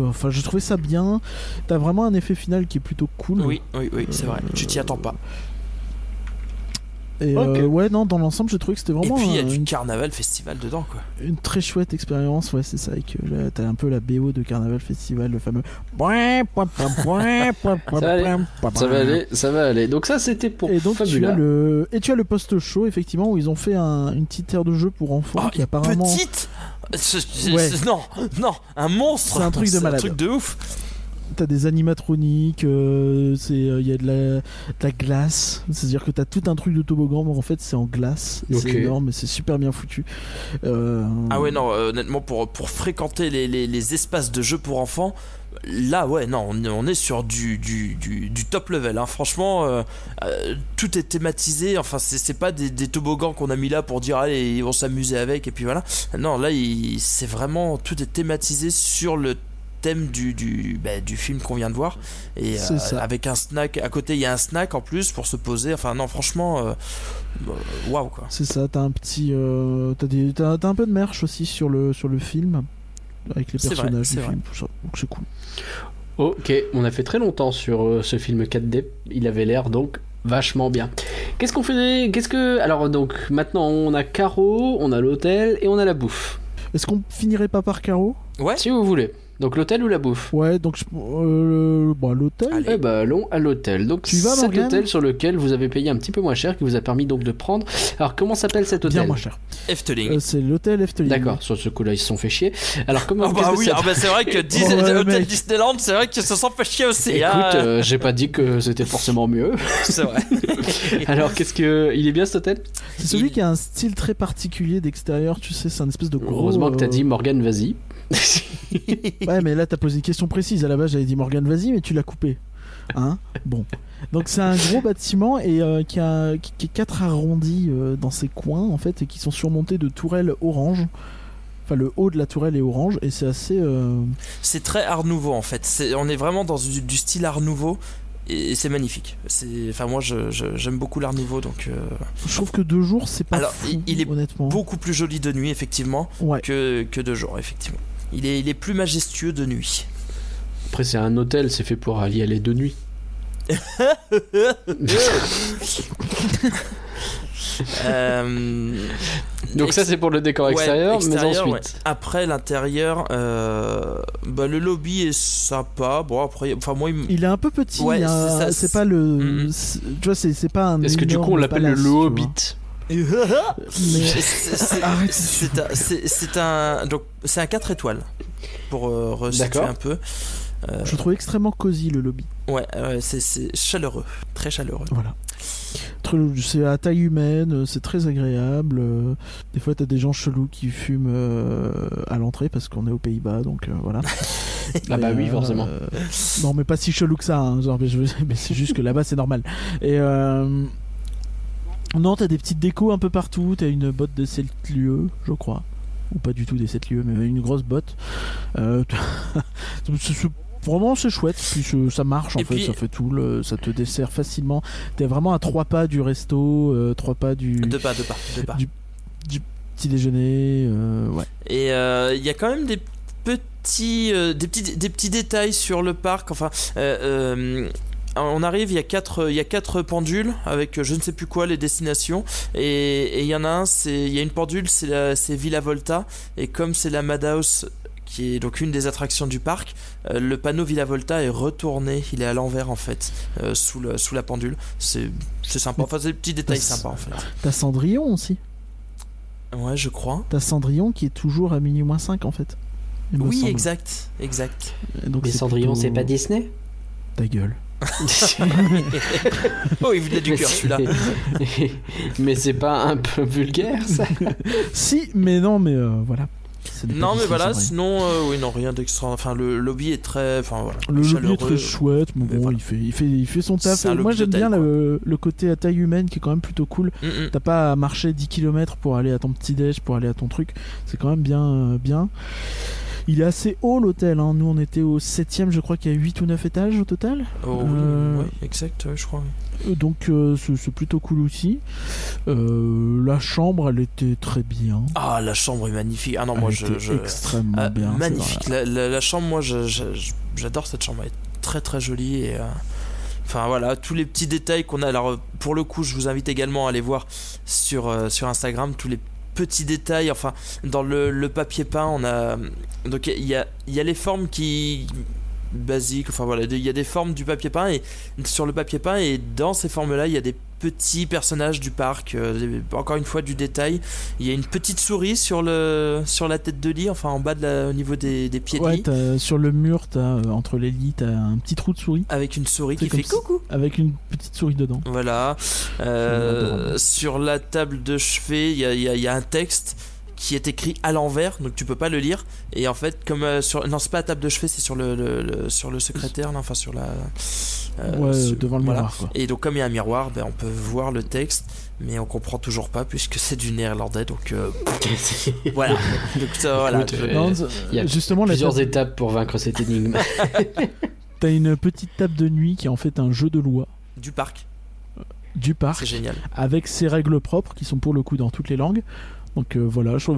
Enfin, j'ai trouvé ça bien. T'as vraiment un effet final qui est plutôt cool. Oui, oui, oui, c'est vrai. Tu t'y attends pas. Et Ok. euh, ouais, non, dans l'ensemble, j'ai trouvé que c'était Et vraiment puis il y a du une, carnaval festival dedans, quoi. une très chouette expérience. Ouais, c'est ça. Avec, euh, là, t'as un peu la BO de Carnaval Festival, le fameux. Ça va aller, Ça va aller, ça va aller. Donc ça, c'était pour Et donc tu Fabula. as le et tu as le post show effectivement où ils ont fait un- une petite aire de jeu pour enfants Ah, qui apparemment Petite? Ce- ce- Ouais. ce- Non, non, un monstre C'est un truc de malade. un truc de ouf t'as des animatroniques, euh, c'est il y a de la, de la glace, c'est-à-dire que t'as tout un truc de toboggan, mais en fait c'est en glace, Et Ok. c'est énorme, et c'est super bien foutu. Euh, Ah ouais, non, euh, honnêtement, pour, pour fréquenter les, les- les espaces de jeux pour enfants, là, ouais, non, on, est- on est sur du, du, du, du top level. hein. Franchement, euh, euh, tout est thématisé. Enfin, c'est c'est pas des, des toboggans qu'on a mis là pour dire, allez, ils vont s'amuser avec, et puis voilà. Non, là, c'est vraiment, tout est thématisé sur le thème du, du, bah, du film qu'on vient de voir et C'est euh, ça. avec un snack à côté il y a un snack en plus pour se poser enfin non franchement euh, euh, waouh quoi C'est ça, t'as un petit, euh, t'as des, t'as, t'as un peu de merch aussi sur le sur le film avec les C'est personnages c'est du vrai. film, tout ça, donc c'est cool. Ok, on a fait très longtemps sur euh, ce film 4D. Il avait l'air donc vachement bien. Qu'est-ce qu'on fait Qu'est-ce que alors donc maintenant on a Caro, on a l'hôtel et on a la bouffe. Est-ce qu'on finirait pas par carreau ouais Si vous voulez. Donc l'hôtel ou la bouffe? Ouais, donc euh, bah, l'hôtel. Allez. Eh ben allons à l'hôtel. Donc Tu vas, cet hôtel sur lequel vous avez payé un petit peu moins cher, qui vous a permis donc de prendre. Alors comment s'appelle cet hôtel? Bien moins cher. Efteling Euh, c'est l'hôtel Efteling. D'accord, sur ce coup-là ils se sont fait chier. Alors comment Ah bah qu'est-ce que oui, ah bah c'est vrai que Dis- Oh ouais, Hôtel mec. Disneyland, c'est vrai que ça s'en fait chier aussi. Écoute, hein. euh, j'ai pas dit que c'était forcément mieux. c'est vrai. Alors qu'est-ce que il est bien cet hôtel? C'est celui Il- qui a un style très particulier d'extérieur, tu sais, c'est un espèce de gros. Heureusement que t'as euh, dit Morgan, vas-y. Ouais, mais là t'as posé une question précise. À la base j'avais dit Morgan, vas-y, mais tu l'as coupé. Hein? Bon. Donc c'est un gros bâtiment et euh, qui, a, qui, qui est quatre arrondis euh, dans ses coins en fait et qui sont surmontés de tourelles orange. Enfin le haut de la tourelle est orange et c'est assez. euh, C'est très Art Nouveau en fait. On est vraiment dans du, du style Art Nouveau et c'est magnifique. Enfin moi j'aime beaucoup l'Art Nouveau donc Je trouve que deux jours c'est pas Alors, fou, il- il est honnêtement. beaucoup plus joli de nuit effectivement Ouais. que que de jour effectivement. Il est, il est plus majestueux de nuit. Après c'est un hôtel, c'est fait pour y aller de nuit. Euh, Donc ça c'est pour le décor Ouais, extérieur, extérieur, mais ensuite. ouais. Après l'intérieur, euh, bah, le lobby est sympa. Bon après, enfin moi il est un peu petit, Ouais, c'est pas le. Tu vois, c'est c'est pas un. Est-ce que du coup on l'appelle le. Hobbit? C'est- un, c'est- c'est un, donc c'est un 4 étoiles pour euh, resituer D'accord. un peu. Euh, Je le trouve extrêmement cosy le lobby. ouais, ouais, c'est- c'est chaleureux, très chaleureux. Voilà. C'est à taille humaine, euh, c'est très agréable. euh, Des fois, t'as des gens chelous qui fument euh, à l'entrée parce qu'on est aux Pays-Bas, donc euh, voilà. Ah bah oui, euh, forcément. non, mais pas si chelou que ça. hein, genre, mais je veux- mais c'est juste que là-bas, c'est normal. Et euh, non, t'as des petites décos un peu partout. T'as une botte de 7 lieux, je crois. Ou pas du tout des 7 lieux, mais une grosse botte. Euh, Vraiment, c'est chouette. Puis ça marche en Et fait, puis- ça fait tout. le- ça te dessert facilement. T'es vraiment à trois pas du resto, euh, trois pas du Deux pas, deux pas, deux pas. Du- petit déjeuner. euh, ouais. Et euh, il y a quand même des petits, des petits, des petits détails sur le parc. Enfin, on arrive, il y a quatre, il y a quatre pendules avec euh, je ne sais plus quoi les destinations. Et et il y en a un, c'est, il y a une pendule, c'est la, c'est Villa Volta. Et comme c'est la Madhouse qui est donc une des attractions du parc, euh, le panneau Villa Volta est retourné, il est à l'envers en fait, euh, sous, le, sous la pendule. C'est, c'est sympa. Enfin, c'est des petits détails sympas en fait. T'as Cendrillon aussi. Ouais, je crois. T'as Cendrillon qui est toujours à minuit moins 5 en fait. Oui, semble. exact, exact. Et donc Mais c'est Cendrillon plutôt- c'est pas Disney? Ta gueule. oh, il venait du cœur celui-là. mais c'est pas un peu vulgaire ça? Si, mais non, mais euh, voilà. Non, mais voilà, sinon, euh, oui, non, rien d'extra. Enfin, le lobby est très. Enfin, voilà. Le lobby est très chouette, mais mais bon, voilà. il, fait, il, fait, il fait son taf. Moi j'aime bien le côté à taille humaine qui est quand même plutôt cool. Mm, mm. T'as pas à marcher 10 km pour aller à ton petit déj, pour aller à ton truc. C'est quand même bien. euh, bien. Il est assez haut l'hôtel. hein. Nous on était au 7ème, je crois qu'il y a 8 ou 9 étages au total. Oh, oui, Euh, exact, je crois. oui. Euh, Donc euh, c'est plutôt cool aussi. Euh, la chambre elle était très bien. Ah, la chambre est magnifique. Ah non, Elle moi, je. était je- extrêmement Ah, bien. magnifique. La, la- la chambre, moi, j'adore cette chambre. Elle est très très jolie et. Enfin voilà, tous les petits détails qu'on a. Alors pour le coup, je vous invite également à aller voir sur, euh, sur Instagram tous les petits détails. Enfin, dans le, le papier peint, on a. Donc il y a, il y a les formes qui. Basiques. Enfin voilà, il y a des formes du papier peint et sur le papier peint et dans ces formes-là, il y a des petits personnages du parc. euh, encore une fois, du détail. Il y a une petite souris sur, le, sur la tête de lit, enfin en bas de la- au niveau des, des pieds de Ouais, lit. sur le mur, euh, entre les lits, t'as un petit trou de souris Avec une souris qui fait coucou. avec une petite souris dedans. Voilà. Euh, sur la table de chevet, il y a, il y a- il y a un texte qui est écrit à l'envers, donc tu peux pas le lire. Et en fait, comme euh, sur non, c'est pas la table de chevet, c'est sur le, le- le- sur le secrétaire, là, enfin sur la. euh, ouais, sur- devant le voilà. miroir quoi. Et donc comme il y a un miroir, ben, on peut voir le texte, mais on comprend toujours pas puisque c'est du néerlandais. Donc euh, voilà. donc ça, voilà. Écoute, je- euh, Non, il y a justement, plusieurs table- étapes pour vaincre cette énigme t'as une petite table de nuit qui est en fait un jeu de loi Du parc, du c'est parc génial. avec ses règles propres qui sont pour le coup dans toutes les langues. Donc euh, voilà, je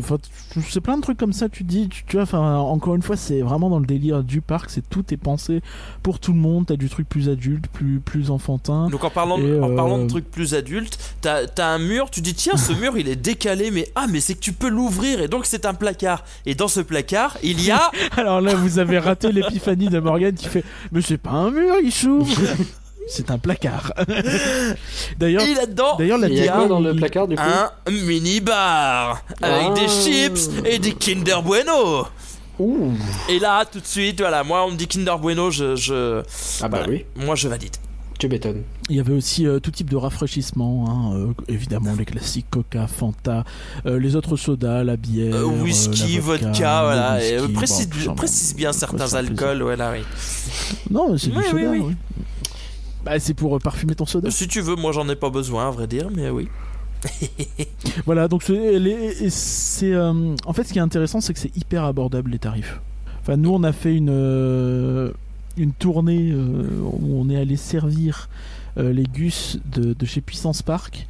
c'est plein de trucs comme ça. Tu dis, tu, tu vois, enfin, encore une fois, c'est vraiment dans le délire du parc. C'est tout est pensé pour tout le monde. T'as du truc plus adulte, plus plus enfantin. Donc en parlant, de, en parlant de euh, trucs plus adultes, t'as as un mur, tu dis tiens ce mur il est décalé mais ah mais c'est que tu peux l'ouvrir et donc c'est un placard et dans ce placard il y a Alors là, vous avez raté l'épiphanie de Morgan qui fait, mais c'est pas un mur, il s'ouvre. c'est un placard. D'ailleurs, et là-dedans d'ailleurs la Il y a quoi dans le il- placard du coup un mini bar avec Ah. des chips et des Kinder Bueno. Ouh. Et là tout de suite voilà moi on me dit Kinder Bueno je, je Ah bah voilà. oui, moi je valide. tu m'étonnes. Il y avait aussi euh, tout type de rafraîchissement, hein, euh, évidemment les classiques Coca, Fanta, euh, les autres sodas, la bière, Euh, euh, whisky, la vodka, le voilà. Et, euh, whisky, précise, bon, genre, précise bien certains alcools, oui. Non, mais c'est du Oui, soda. oui, oui. Bah, c'est pour euh, parfumer ton soda. Si tu veux, moi j'en ai pas besoin, à vrai dire, mais oui. Voilà, donc c'est, euh, en fait ce qui est intéressant, c'est que c'est hyper abordable les tarifs. Enfin, nous on a fait une euh, une tournée euh, où on est allé servir les gus de, de chez Puissance Park.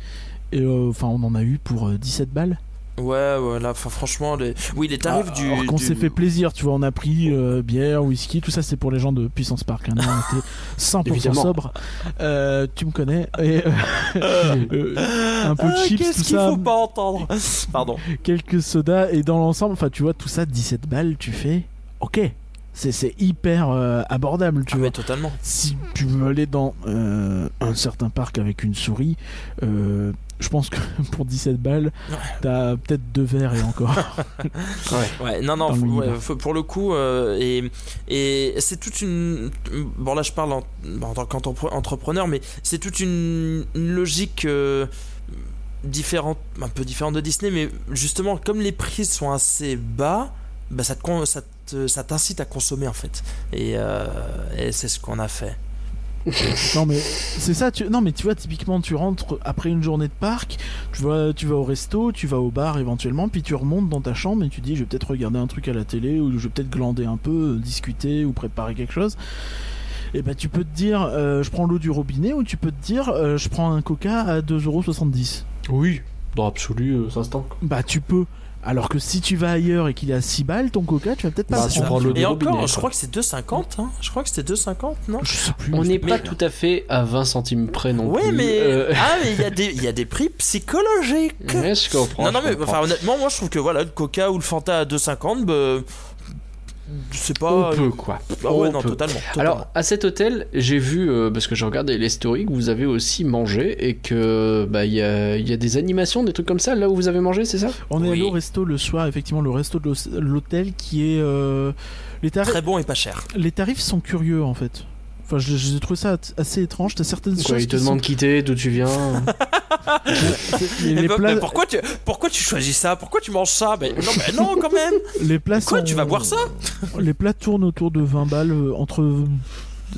Et enfin, on en a eu pour euh, 17 balles. Ouais, voilà, enfin franchement, les... oui, les tarifs Ah, du. Alors qu'on du- s'est fait plaisir, tu vois, on a pris euh, bière, whisky, tout ça c'est pour les gens de Puissance Park. Hein. On était 100% Évidemment. sobre. Euh, tu me connais. Et, euh, euh, un peu de Ah, chips, Qu'est-ce tout qu'il ça. faut pas entendre? Pardon. quelques sodas et dans l'ensemble, enfin tu vois tout ça 17 balles, tu fais OK. C'est c'est hyper euh, abordable, tu Ah, vois. totalement. Si tu veux aller dans euh, un certain parc avec une souris, euh, je pense que pour 17 balles, Ouais. t'as peut-être deux verres et encore. Ouais, non, non, faut- ouais, faut- pour le coup, euh, et, et c'est toute une. Bon, là, je parle en, en tant qu'entrepreneur, mais c'est toute une, une logique euh, différente, un peu différente de Disney, mais justement, comme les prix sont assez bas, bah, ça te con- ça ça t'incite à consommer en fait. Et, euh, et c'est ce qu'on a fait. non mais c'est ça, tu... non mais tu vois typiquement tu rentres après une journée de parc, tu vas, tu vas au resto, tu vas au bar éventuellement, puis tu remontes dans ta chambre et tu dis je vais peut-être regarder un truc à la télé ou je vais peut-être glander un peu, euh, discuter ou préparer quelque chose. Et bah tu peux te dire euh, je prends l'eau du robinet ou tu peux te dire euh, je prends un coca à 2,70€. Oui, dans l'absolu, euh, ça se tente. Bah tu peux. Alors que si tu vas ailleurs et qu'il est à 6 balles, ton coca, tu vas peut-être pas Bah, prendre. Et encore, je crois que c'est 2,50. Hein je crois que c'était 2,50, non Je sais plus. On mais n'est pas mais- tout à fait à 20 centimes près non Oui, plus. mais. Euh, Ah, mais il y, a des- il y a des prix psychologiques. ouais, je comprends. non, non, mais comprends. enfin, honnêtement, moi je trouve que voilà, le Coca ou le Fanta à 2,50, bah, c'est pas. on peut quoi. Ah ouais, On non, peut. totalement. Alors, à cet hôtel, j'ai vu, euh, parce que j'ai regardé les stories, que vous avez aussi mangé et que bah il y a, il y a des animations, des trucs comme ça là où vous avez mangé, c'est ça? On est allé au resto le soir, effectivement, le resto de l'hôtel- l'hôtel qui est. euh, Les, tarifs, très bon et pas cher. les tarifs sont curieux en fait. Enfin, je- j'ai trouvé ça assez étrange. T'as certaines Quoi, choses il te qui demande qui t'es, d'où tu viens. les, Eh les ben, plats, mais pourquoi tu, pourquoi tu choisis ça? Pourquoi tu manges ça? Ben non, mais non, quand même. les plats Quoi, sont- tu vas boire ça? Les plats tournent autour de 20 balles, euh, entre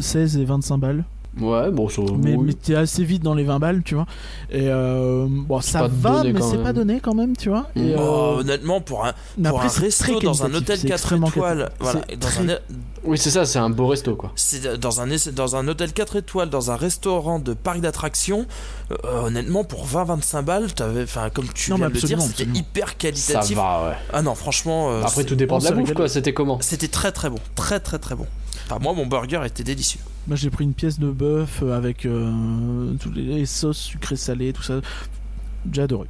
16 et 25 balles. Ouais, bon, ça. mais, oui. mais t'es assez vite dans les 20 balles, tu vois. Et euh, bon, ça va, mais c'est pas donné quand même, tu vois. Et, Mm. euh, Oh, honnêtement, pour un, pour après, un resto dans un hôtel c'est 4 extrêmement étoiles, voilà, c'est dans très- un, Oui, c'est ça, c'est un beau resto, quoi. c'est dans un, dans un hôtel 4 étoiles, dans un restaurant de parc d'attractions, euh, honnêtement, pour 20-25 balles, t'avais, enfin, comme tu Non, viens de le dire, absolument, c'était hyper Ça qualitatif. va, ouais. Ah non, franchement, euh, Après, tout dépend de la bouffe, quoi. C'était comment c'était très très bon, très très très bon. Enfin, moi, mon burger était délicieux. Moi, j'ai pris une pièce de bœuf euh, avec euh, toutes les sauces sucrées salées, tout ça. J'ai adoré.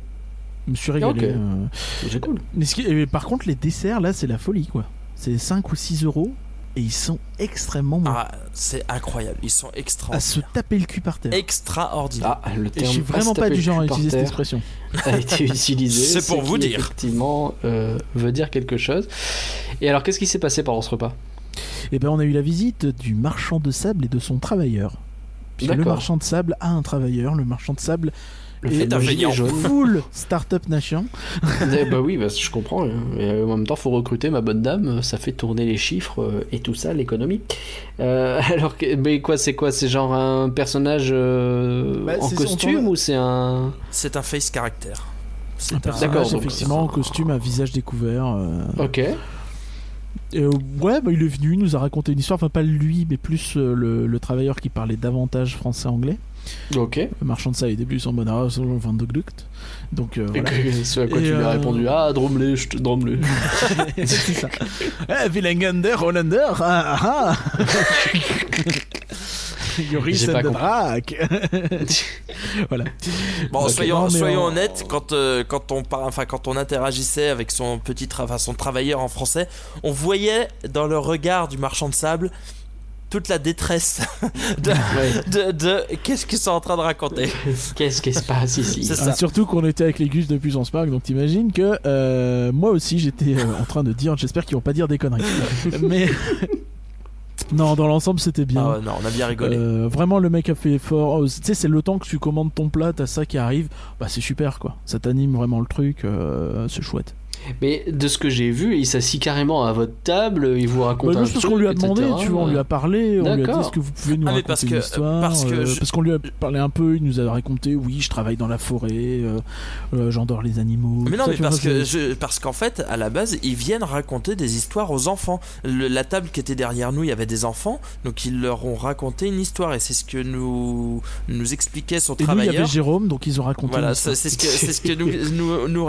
Je me suis régalé. Ok. euh. C'est cool. Mais ce qui- et par contre, les desserts, là, c'est la folie, quoi. C'est 5 ou 6 euros et ils sont extrêmement bons. Ah, c'est incroyable, ils sont à se extraordinaires. taper le cul par terre. Extraordinaire. Ah, le Et je suis vraiment pas du genre à utiliser cette expression. a été utilisé. C'est pour ce vous qui, dire. Effectivement, euh, veut dire quelque chose. Et alors, qu'est-ce qui s'est passé pendant ce repas? Et ben, on a eu la visite du marchand de sable et de son travailleur. Puisque le marchand de sable a un travailleur, le marchand de sable Le fait un gilet jaune. full Startup Nation. Eh bah oui, bah, je comprends. hein. Mais euh, en même temps, faut recruter ma bonne dame. Ça fait tourner les chiffres euh, et tout ça, l'économie. Euh, alors, que- mais quoi, c'est quoi? C'est genre un personnage euh, Bah, en costume ou c'est un C'est un face caractère. C'est Un un- personnage, effectivement, en costume, à visage découvert. euh. Ok. Et, euh, ouais, bah, il est venu, il nous a raconté une histoire. Enfin, pas lui, mais plus euh, le, le travailleur qui parlait davantage français-anglais. Ok. Le marchand de ça, il début Ah, c'est Van de Glucht. Donc, euh, Et voilà. que- ce à quoi Et, tu lui as euh, répondu Ah, drôme-les, je te drôme-les. c'est ça. Eh, Willengender, Hollander, ah, ah, pas and the. Draak. voilà. Bon, soyons, Non, mais soyons on- honnêtes, quand, euh, quand, on par- enfin, quand on interagissait avec son petit tra- enfin, son travailleur en français, on voyait dans le regard du marchand de sable toute la détresse de, Ouais. de, de- qu'est-ce qu'ils sont en train de raconter. Qu'est-ce qui se passe ici Ah, ça. surtout qu'on était avec les Gus de Puissance Park, donc t'imagines que euh, moi aussi j'étais euh, en train de dire, j'espère qu'ils vont pas dire des conneries. Mais non, dans l'ensemble c'était bien. Ah ouais, non, on a bien rigolé. Euh, vraiment le mec a fait effort. Euh, Tu sais, c'est le temps que tu commandes ton plat, t'as ça qui arrive. Bah c'est super quoi. Ça t'anime vraiment le truc. euh, c'est chouette. Mais de ce que j'ai vu, il s'assit carrément à votre table, il vous raconte Bah, un juste parce qu'on lui a demandé, etc. tu vois, on lui a parlé, on lui a dit est-ce que vous pouvez nous Ah, raconter parce une que- histoire parce que euh, je- parce qu'on lui a parlé un peu, il nous a raconté oui, je travaille dans la forêt, euh, euh, j'endors les animaux. Mais non, ça, mais vois, parce que je, parce qu'en fait, à la base, ils viennent raconter des histoires aux enfants. Le- la table qui était derrière nous, il y avait des enfants, donc ils leur ont raconté une histoire, et c'est ce que nous nous expliquait son Et nous, il y avait Jérôme, donc ils ont raconté. Voilà, une c'est histoire. c'est ce que, c'est ce que nous, nous,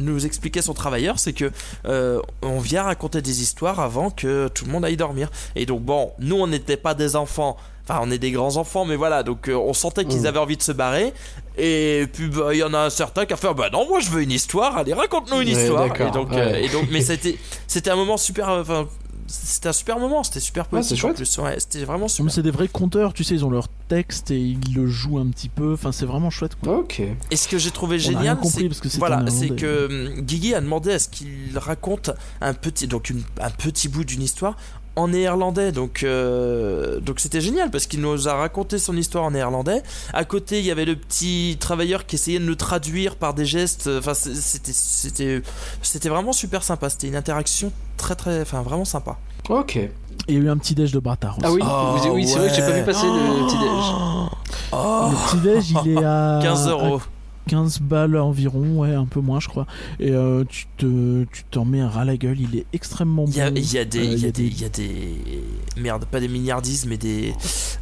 nous expliquait son travailleur, c'est que euh, on vient raconter des histoires avant que tout le monde aille dormir. Et donc bon, nous on n'était pas des enfants, enfin on est des grands enfants, mais voilà, donc euh, on sentait qu'ils Mm. avaient envie de se barrer. Et puis bah, il y en a un certain qui a fait bah non moi je veux une histoire, allez raconte-nous une Ouais, histoire. Et donc, ouais. euh, et donc mais c'était c'était un moment super, enfin c'était un super moment, c'était super Ouais, c'est positif en chouette. plus. Ouais, c'était vraiment super. c'est des vrais conteurs, tu sais, ils ont leur texte et ils le jouent un petit peu. Enfin, c'est vraiment chouette. Quoi. Ok. Et ce que j'ai trouvé génial, c'est que voilà, c'est que hum, Guigui a demandé à ce qu'il raconte un petit, donc une- un petit bout d'une histoire en néerlandais. Donc, euh, donc c'était génial parce qu'il nous a raconté son histoire en néerlandais. À côté, il y avait le petit travailleur qui essayait de nous traduire par des gestes. Enfin, c'est- c'était, c'était, c'était vraiment super sympa. C'était une interaction très, très, enfin, vraiment sympa. Ok. Il y a eu un petit déj de bâtard aussi. Ah oui, Oh, vous- oui c'est vrai que j'ai pas vu passer le petit déj. Oh, Le petit déj, il est à 15 euros. à 15 balles environ, ouais, un peu moins, je crois. Et euh, tu te, tu t'en mets un ras la gueule. Il est extrêmement bon. Il y a, y des, Euh, il y a des, il y a des, merde, pas des milliardises, mais des,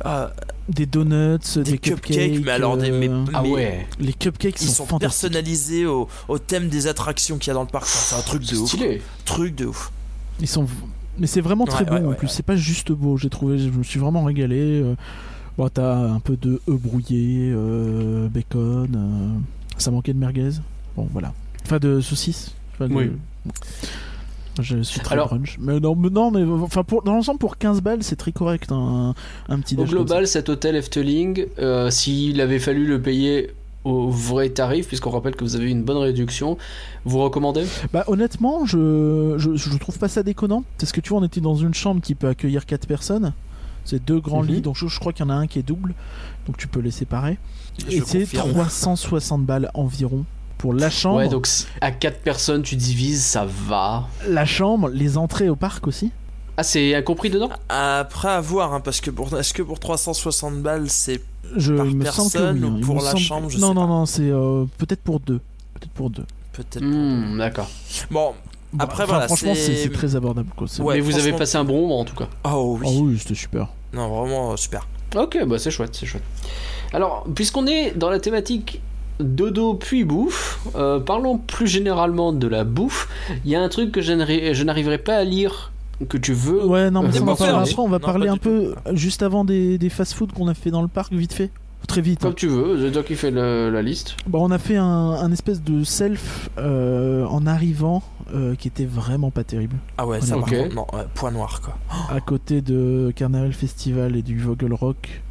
ah, des donuts, des, des cupcakes, mais alors des, mais, euh, Ah mais ouais. les cupcakes ils sont, personnalisés au, au thème des attractions qu'il y a dans le parc. Enfin, c'est un truc de C'est ouf. stylé. Truc de ouf. Ils sont, mais c'est vraiment très Ouais, bon ouais, en plus. ouais. C'est pas juste beau. J'ai trouvé, je me suis vraiment régalé. euh. Bon, t'as un peu de œufs brouillés, euh, bacon. euh, Ça manquait de merguez. Bon, voilà. Enfin, de saucisses. Enfin, de- Oui. Je suis très Alors- brunch. Mais non, mais, non, mais enfin, pour, dans l'ensemble, pour 15 balles, c'est très correct. Un, un petit Au global, cet hôtel Efteling, euh, s'il avait fallu le payer au vrai tarif, puisqu'on rappelle que vous avez eu une bonne réduction, vous recommandez? Bah, honnêtement, je, je, je trouve pas ça déconnant. Parce que tu vois, on était dans une chambre qui peut accueillir 4 personnes. C'est deux grands Mhm. lits, donc je, je crois qu'il y en a un qui est double, donc tu peux les séparer. Je Et c'est confirme. 360 balles environ pour la chambre. Ouais, donc à 4 personnes, tu divises, ça va. La chambre, les entrées au parc aussi. Ah, c'est incompris dedans? Après à voir, hein, parce que pour, est-ce que pour 360 balles, c'est Je Par me que personne oui, ou hein. Il pour la semble- chambre, je Non, sais non, pas. non, c'est euh, peut-être pour deux. Peut-être pour deux. peut-être. Hmm, D'accord. Bon, Après, Enfin, voilà, franchement, c'est- très abordable. Quoi. Ouais, Mais vous avez passé un bon moment en tout cas. oh oui. Oh oui, c'était super. Non, vraiment euh, super. Ok, bah c'est chouette, c'est chouette. Alors, puisqu'on est dans la thématique dodo puis bouffe, euh, parlons plus généralement de la bouffe. Il y a un truc que je n'arri- je n'arriverai pas à lire que tu veux. Ouais, non, mais Euh, ça, on va parler faire, après. On va non, parler un peu juste avant des, des fast-food qu'on a fait dans le parc, vite fait. Très vite. hein. Comme tu veux, c'est toi qui fais le- la liste. Bon, on a fait un, un espèce de self euh, en arrivant euh, qui était vraiment pas terrible. Ah ouais, On ça est par ok. contre, non, ouais, point noir quoi. À côté de Carnaval Festival et du Vogel Rock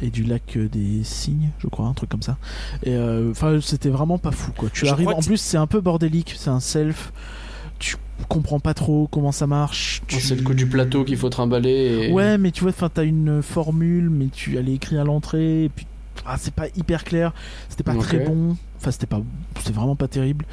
et du lac des Cygnes, je crois, un truc comme ça. Et euh, enfin, c'était vraiment pas fou quoi. Tu Je arrives, en plus, c'est un peu bordélique, c'est un self. Tu comprends pas trop comment ça marche. tu- C'est le coup du plateau qu'il faut trimballer. Et... Ouais, mais tu vois, enfin, t'as une formule, mais tu allais écrire à l'entrée, et puis ah, c'est pas hyper clair, c'était pas très bon, enfin, c'était pas, c'était vraiment pas terrible.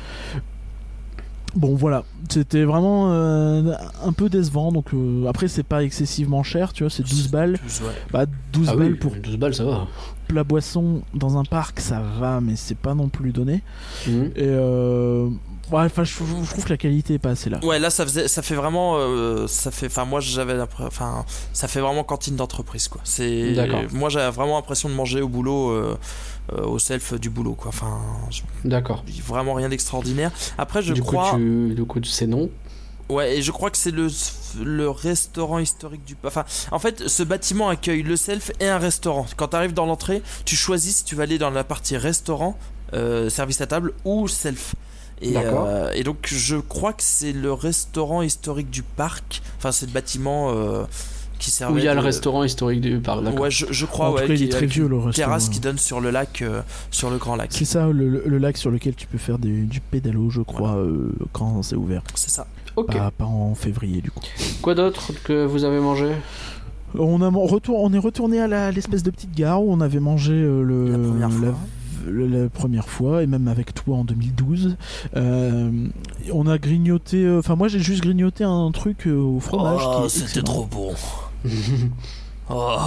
Bon, voilà, c'était vraiment euh, un peu décevant. Donc euh, après, c'est pas excessivement cher, tu vois, c'est 12 balles. 12, ouais. Bah, 12 Ah balles oui, pour 12 balles, ça va. Plat boisson dans un parc, ça va, mais c'est pas non plus donné. Mhm. Et euh, ouais, enfin, je, je trouve que la qualité est pas assez là. Ouais, là ça faisait, ça fait vraiment, euh, ça fait, enfin moi j'avais, enfin ça fait vraiment cantine d'entreprise quoi. C'est, D'accord. moi j'avais vraiment l'impression de manger au boulot, euh, euh, au self du boulot quoi. Enfin, je- D'accord. vraiment rien d'extraordinaire. Après je du, crois, coup, tu... du coup, tu sais non. Ouais, et je crois que c'est le le restaurant historique du, enfin, en fait ce bâtiment accueille le self et un restaurant. Quand tu arrives dans l'entrée, tu choisis si tu vas aller dans la partie restaurant, euh, service à table ou self. Et, D'accord. euh, et donc je crois que c'est le restaurant historique du parc. Enfin c'est le bâtiment euh, qui. Où il y a le restaurant historique du parc, d'accord. Ouais, je, je crois. en ouais, tout cas, il est très vieux le restaurant. Terrasse qui donne sur le lac, euh, sur le grand lac. C'est ça, le, le- le lac sur lequel tu peux faire des- du pédalo, je crois, euh, quand c'est ouvert. C'est ça. Ok. Pas, pas en février, du coup. Quoi d'autre que vous avez mangé? On, a, on, retour, on est retourné à la- l'espèce de petite gare où on avait mangé euh, le, La première fois. le- la première fois, et même avec toi en 2012. Euh, on a grignoté, euh, enfin moi j'ai juste grignoté un truc euh, au fromage. Oh, c'était trop bon. Oh.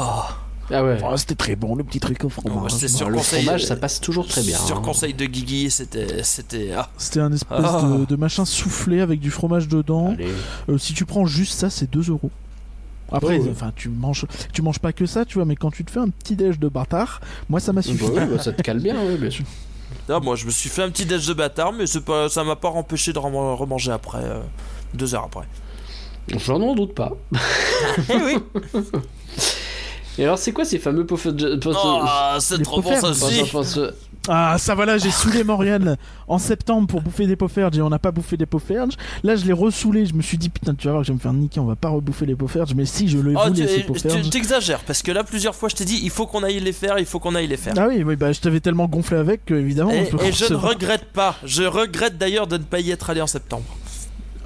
Ah ouais. Oh, c'était très bon le petit truc au fromage. Bon, sur le conseil- fromage, ça passe toujours très bien. Sur hein. conseil de Guigui, c'était, c'était. Ah. C'était un espèce Ah. de, de machin soufflé avec du fromage dedans. Euh, si tu prends juste ça, c'est 2 euros. Après, Oh, ouais. enfin, tu manges, tu manges pas que ça, tu vois, mais quand tu te fais un petit déj de bâtard, moi ça m'a Bah suffi. bah, ça te cale bien, oui, bien sûr. Ah, moi, je me suis fait un petit déj de bâtard, mais pas, ça m'a pas empêché de rem- remanger après, euh, deux heures après. J'en n'en doute pas. Eh oui. Et alors, c'est quoi ces fameux pots- Oh, c'est trop bon ça aussi. Ah, ça va là, j'ai saoulé Morgane en septembre pour bouffer des pofferges et on n'a pas bouffé des pofferges. Là, je l'ai ressoulé, je me suis dit, putain, tu vas voir que je vais me faire niquer, on va pas rebouffer les pofferges, mais si je le Oh, voulais, ces t'exagères parce que là plusieurs fois je t'ai dit il faut qu'on aille les faire, il faut qu'on aille les faire. Ah oui, oui, bah je t'avais tellement gonflé avec que évidemment. Et, on peut et je ne regrette pas. Je regrette d'ailleurs de ne pas y être allé en septembre.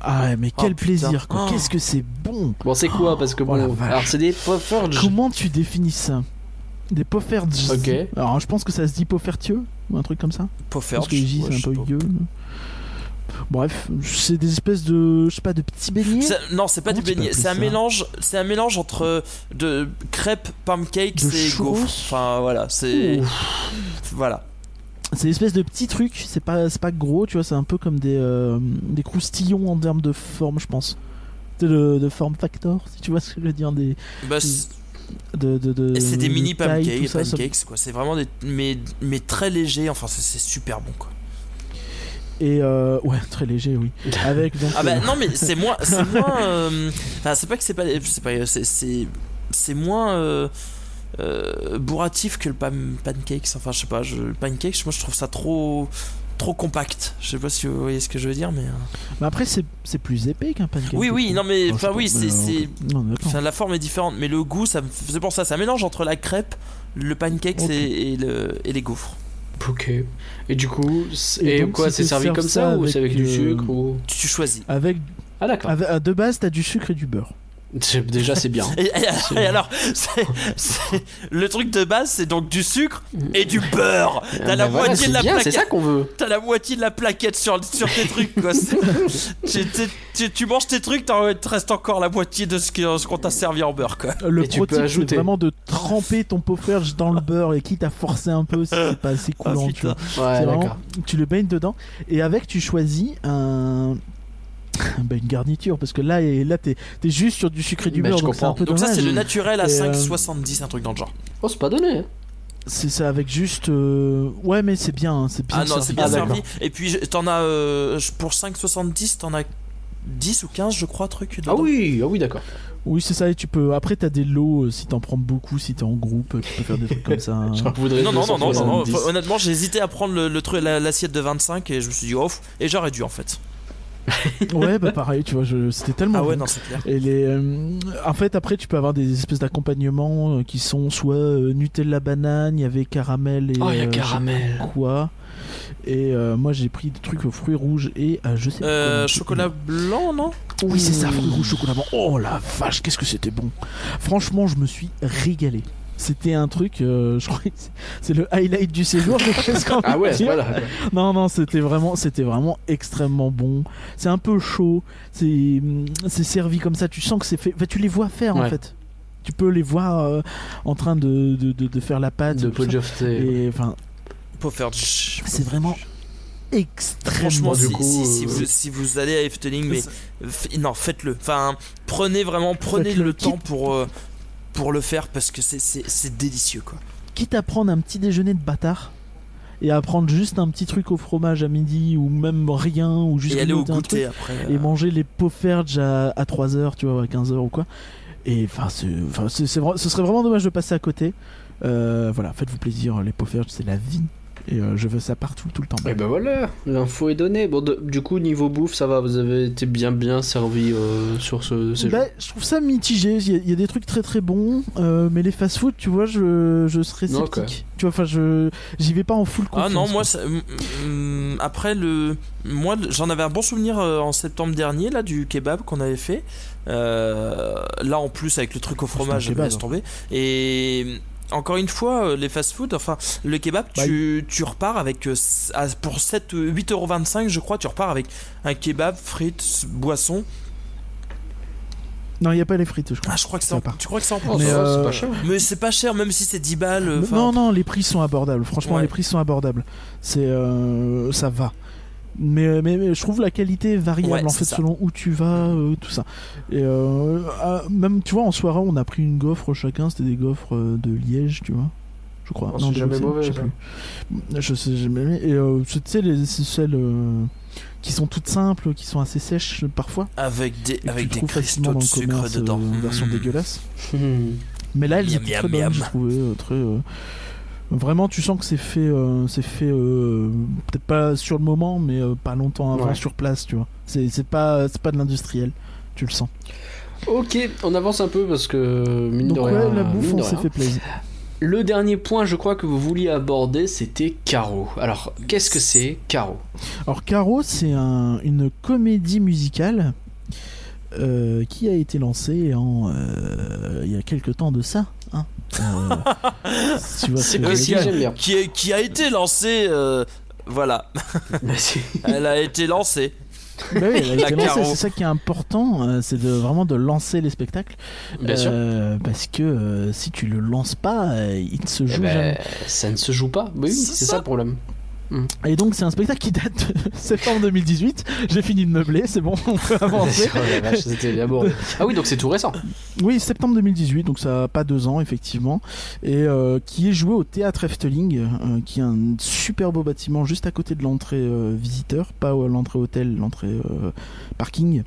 Ah ouais, mais Oh, quel plaisir, quoi. Oh. Qu'est-ce que c'est bon. Bon, c'est quoi Parce que Oh bon. alors, c'est des pofferges. Comment tu définis ça? Des pofferges. Ok. Alors, je pense que ça se dit poffertieux ou un truc comme ça. Pofferge. Parce que J, ouais, c'est un peu gueux. Bref, c'est des espèces de, je sais pas, de petits beignets. Non, c'est pas Comment du tu peux beignet, appeler c'est un ça? mélange, c'est un mélange entre de crêpes, pancakes De et gaufres. Enfin voilà, c'est voilà. C'est une espèce de petits trucs. C'est pas, c'est pas gros, tu vois. C'est un peu comme des, euh, des croustillons en termes de forme, je pense. De, de, de forme factor, si tu vois ce que je veux dire. Des, Bah, c'est de, de, c'est des de mini taille, pancakes, ça- pancakes quoi. C'est vraiment des mais mais très léger. Enfin c'est super bon quoi. Et euh, ouais, très léger, oui. Avec donc. Ah bah euh, non mais c'est moins c'est moins euh, enfin c'est pas que c'est pas c'est pas c'est c'est c'est moins euh, bourratif que le pan- pancakes enfin je sais pas je, le pancakes moi je trouve ça trop trop compact je sais pas si vous voyez ce que je veux dire mais euh, Mais après, c'est c'est plus épais qu'un pancake. oui oui non mais Enfin, oui c'est enfin, la forme est différente mais le goût ça c'est pour ça un mélange entre la crêpe le pancakes Ok. et, et le et les gaufres Ok. Et du coup, c'est- Et et, donc, quoi si C'est tu servi comme ça ça ou c'est avec avec, du euh, sucre ou... tu, choisis Avec, Ah d'accord. de base, t'as du sucre et du beurre. C'est- Déjà, c'est bien. Et, et- et alors, c'est- c'est- le truc de base, c'est donc du sucre et du beurre. T'as la voilà, moitié c'est de la bien, C'est plaquette. ça qu'on veut. T'as la moitié de la plaquette sur, sur tes trucs, quoi. C'est- tu, tu- tu- tu manges tes trucs, te reste encore la moitié de ce qu'on t'a servi en beurre, quoi. Le Et tu pro c'est ajouter. vraiment de tremper ton pofferge dans le beurre et quitte à forcer un peu si c'est pas assez coulant. tu putain. vois. Ouais, C'est vraiment- d'accord. tu le baignes dedans et avec tu choisis un bah, une garniture parce que là et là t'es es juste sur du sucre et du beurre je donc c'est un comprends. peu Donc ça, c'est le naturel à Et, euh, 5,70, un truc dans le genre. Oh, c'est pas donné. hein. c'est ça avec juste euh, ouais mais c'est bien hein, c'est bien Ah non, servi. c'est bien Ah, servi. Et puis, t'en as. euh, pour 5,70, t'en as 10 ou 15, je crois, trucs. Ah dedans. oui, ah oui, d'accord. oui c'est ça et tu peux après t'as des lots euh, si t'en prends beaucoup si t'es en groupe tu peux faire des trucs comme ça hein. Non, non, non, non, non, non. 270. Enfin, Honnêtement, j'ai hésité à prendre le, le truc, la- l'assiette de 25 et je me suis dit, off, et j'aurais dû en fait. Ouais bah pareil tu vois je- c'était tellement Ah ouais, bon. non, c'est clair. Et les, euh, en fait, après, tu peux avoir des espèces d'accompagnements euh, qui sont soit euh, Nutella banane, il y avait caramel et Oh, il y a euh, caramel. quoi. Et euh, moi, j'ai pris des trucs aux fruits rouges et euh, je sais. pas Euh, chocolat blanc, non? Oui, c'est ça, fruits rouges, chocolat blanc. Oh la vache, qu'est-ce que c'était bon. Franchement, je me suis régalé. C'était un truc, euh, je crois que c'est- le highlight du séjour. Ah ouais, voilà. Non, non, c'était vraiment, c'était vraiment extrêmement bon. C'est un peu chaud. C'est, c'est servi comme ça. Tu sens que c'est fait. enfin, tu les vois faire en fait. Tu peux les voir euh, en train de, de, de- de faire la pâte. De. Podjofté. Et enfin, Pour faire. c'est vraiment extrêmement. Du si, coup, si, si euh, vous, si vous allez à Efteling, mais non, faites-le. Enfin, prenez vraiment, prenez le temps pour euh, pour le faire parce que c'est- délicieux, quoi. Quitte à prendre un petit déjeuner de bâtard. Et à prendre juste un petit truc au fromage à midi ou même rien ou juste Et aller au goûter truc, après. et euh, manger les pofferges à, à 3h, tu vois, à 15h ou quoi. Et enfin, ce serait vraiment dommage de passer à côté. Euh, voilà, faites-vous plaisir, les pofferges, c'est la vie. Et euh, je veux ça partout, tout le temps. Et ben voilà, l'info est donnée. Bon, de- du coup, niveau bouffe, ça va, vous avez été bien bien servi euh, sur ce séjour. Bah, je trouve ça mitigé. Il y, a- il y a des trucs très très bons, euh, mais les fast-food, tu vois, je, je serais sceptique. Tu vois, enfin, je j'y vais pas en full confiance. Ah non, moi, ça- après le, moi, j'en avais un bon souvenir euh, en septembre dernier là du kebab qu'on avait fait. Euh, là, en plus avec le truc au fromage, kebab, laisse hein. tomber. Et encore une fois, euh, les fast-food, enfin, le kebab, Bah, tu, tu repars avec euh, pour 7, 8,25€, je crois, tu repars avec un kebab, frites, boisson. Non, il y a pas les frites, je crois. Ah, je crois que c'est Ça en, tu crois que c'est en Oh, mais, c'est euh, pas cher. Mais c'est pas cher, même si c'est 10 balles. euh, non, non, les prix sont abordables. Franchement, Ouais. les prix sont abordables. C'est, euh, ça va. Mais, mais, mais je trouve la qualité variable Ouais, en fait ça. selon où tu vas, euh, tout ça. Et euh, ah, même tu vois en soirée on a pris une gaufre chacun, c'était des gaufres euh, de Liège, tu vois. Je crois. Oh, c'est de jamais mauvais, je sais plus. Je sais jamais. Et euh, c'est- tu sais les c'est celles euh, qui sont toutes simples, qui sont assez sèches parfois. Avec des, et avec des cristaux dans de sucre commerce dedans. euh, version Mm. dégueulasse. Hmm. Mais là, elles Miam, étaient miam, très bonnes, miam. trouvé euh, très. Vraiment, tu sens que c'est fait, euh, c'est fait euh, peut-être pas sur le moment, mais euh, pas longtemps avant Ouais. sur place, tu vois. C'est c'est pas, c'est pas de l'industriel, tu le sens. Ok, on avance un peu parce que mine Donc de ouais, rien. la bouffe, on s'est fait plaisir. Le dernier point, je crois que vous vouliez aborder, c'était Caro. Alors, qu'est-ce que c'est Caro? Alors Caro, c'est un- une comédie musicale euh, qui a été lancée en euh, il y a quelque temps de ça. Hein. Tu vois ce C'est que j'aime bien. qui, est- qui a été lancé. euh, voilà, Merci. elle a été lancée. Bah oui, c'est ça qui est important, euh, c'est de vraiment de lancer les spectacles. Bien sûr. Euh, Parce que euh, si tu le lances pas, il ne se Eh joue ben, jamais. ça ne se joue pas. Oui, oui, C'est c'est ça. ça le problème. Et donc c'est un spectacle qui date de septembre 2018. J'ai fini de meubler, c'est bon, on peut avancer. Oh. Ah oui, donc c'est tout récent. Oui, septembre 2018, donc ça a pas deux ans effectivement, et euh, qui est joué au théâtre Efteling, euh, qui est un super beau bâtiment juste à côté de l'entrée euh, visiteur, pas euh, l'entrée hôtel, l'entrée parking.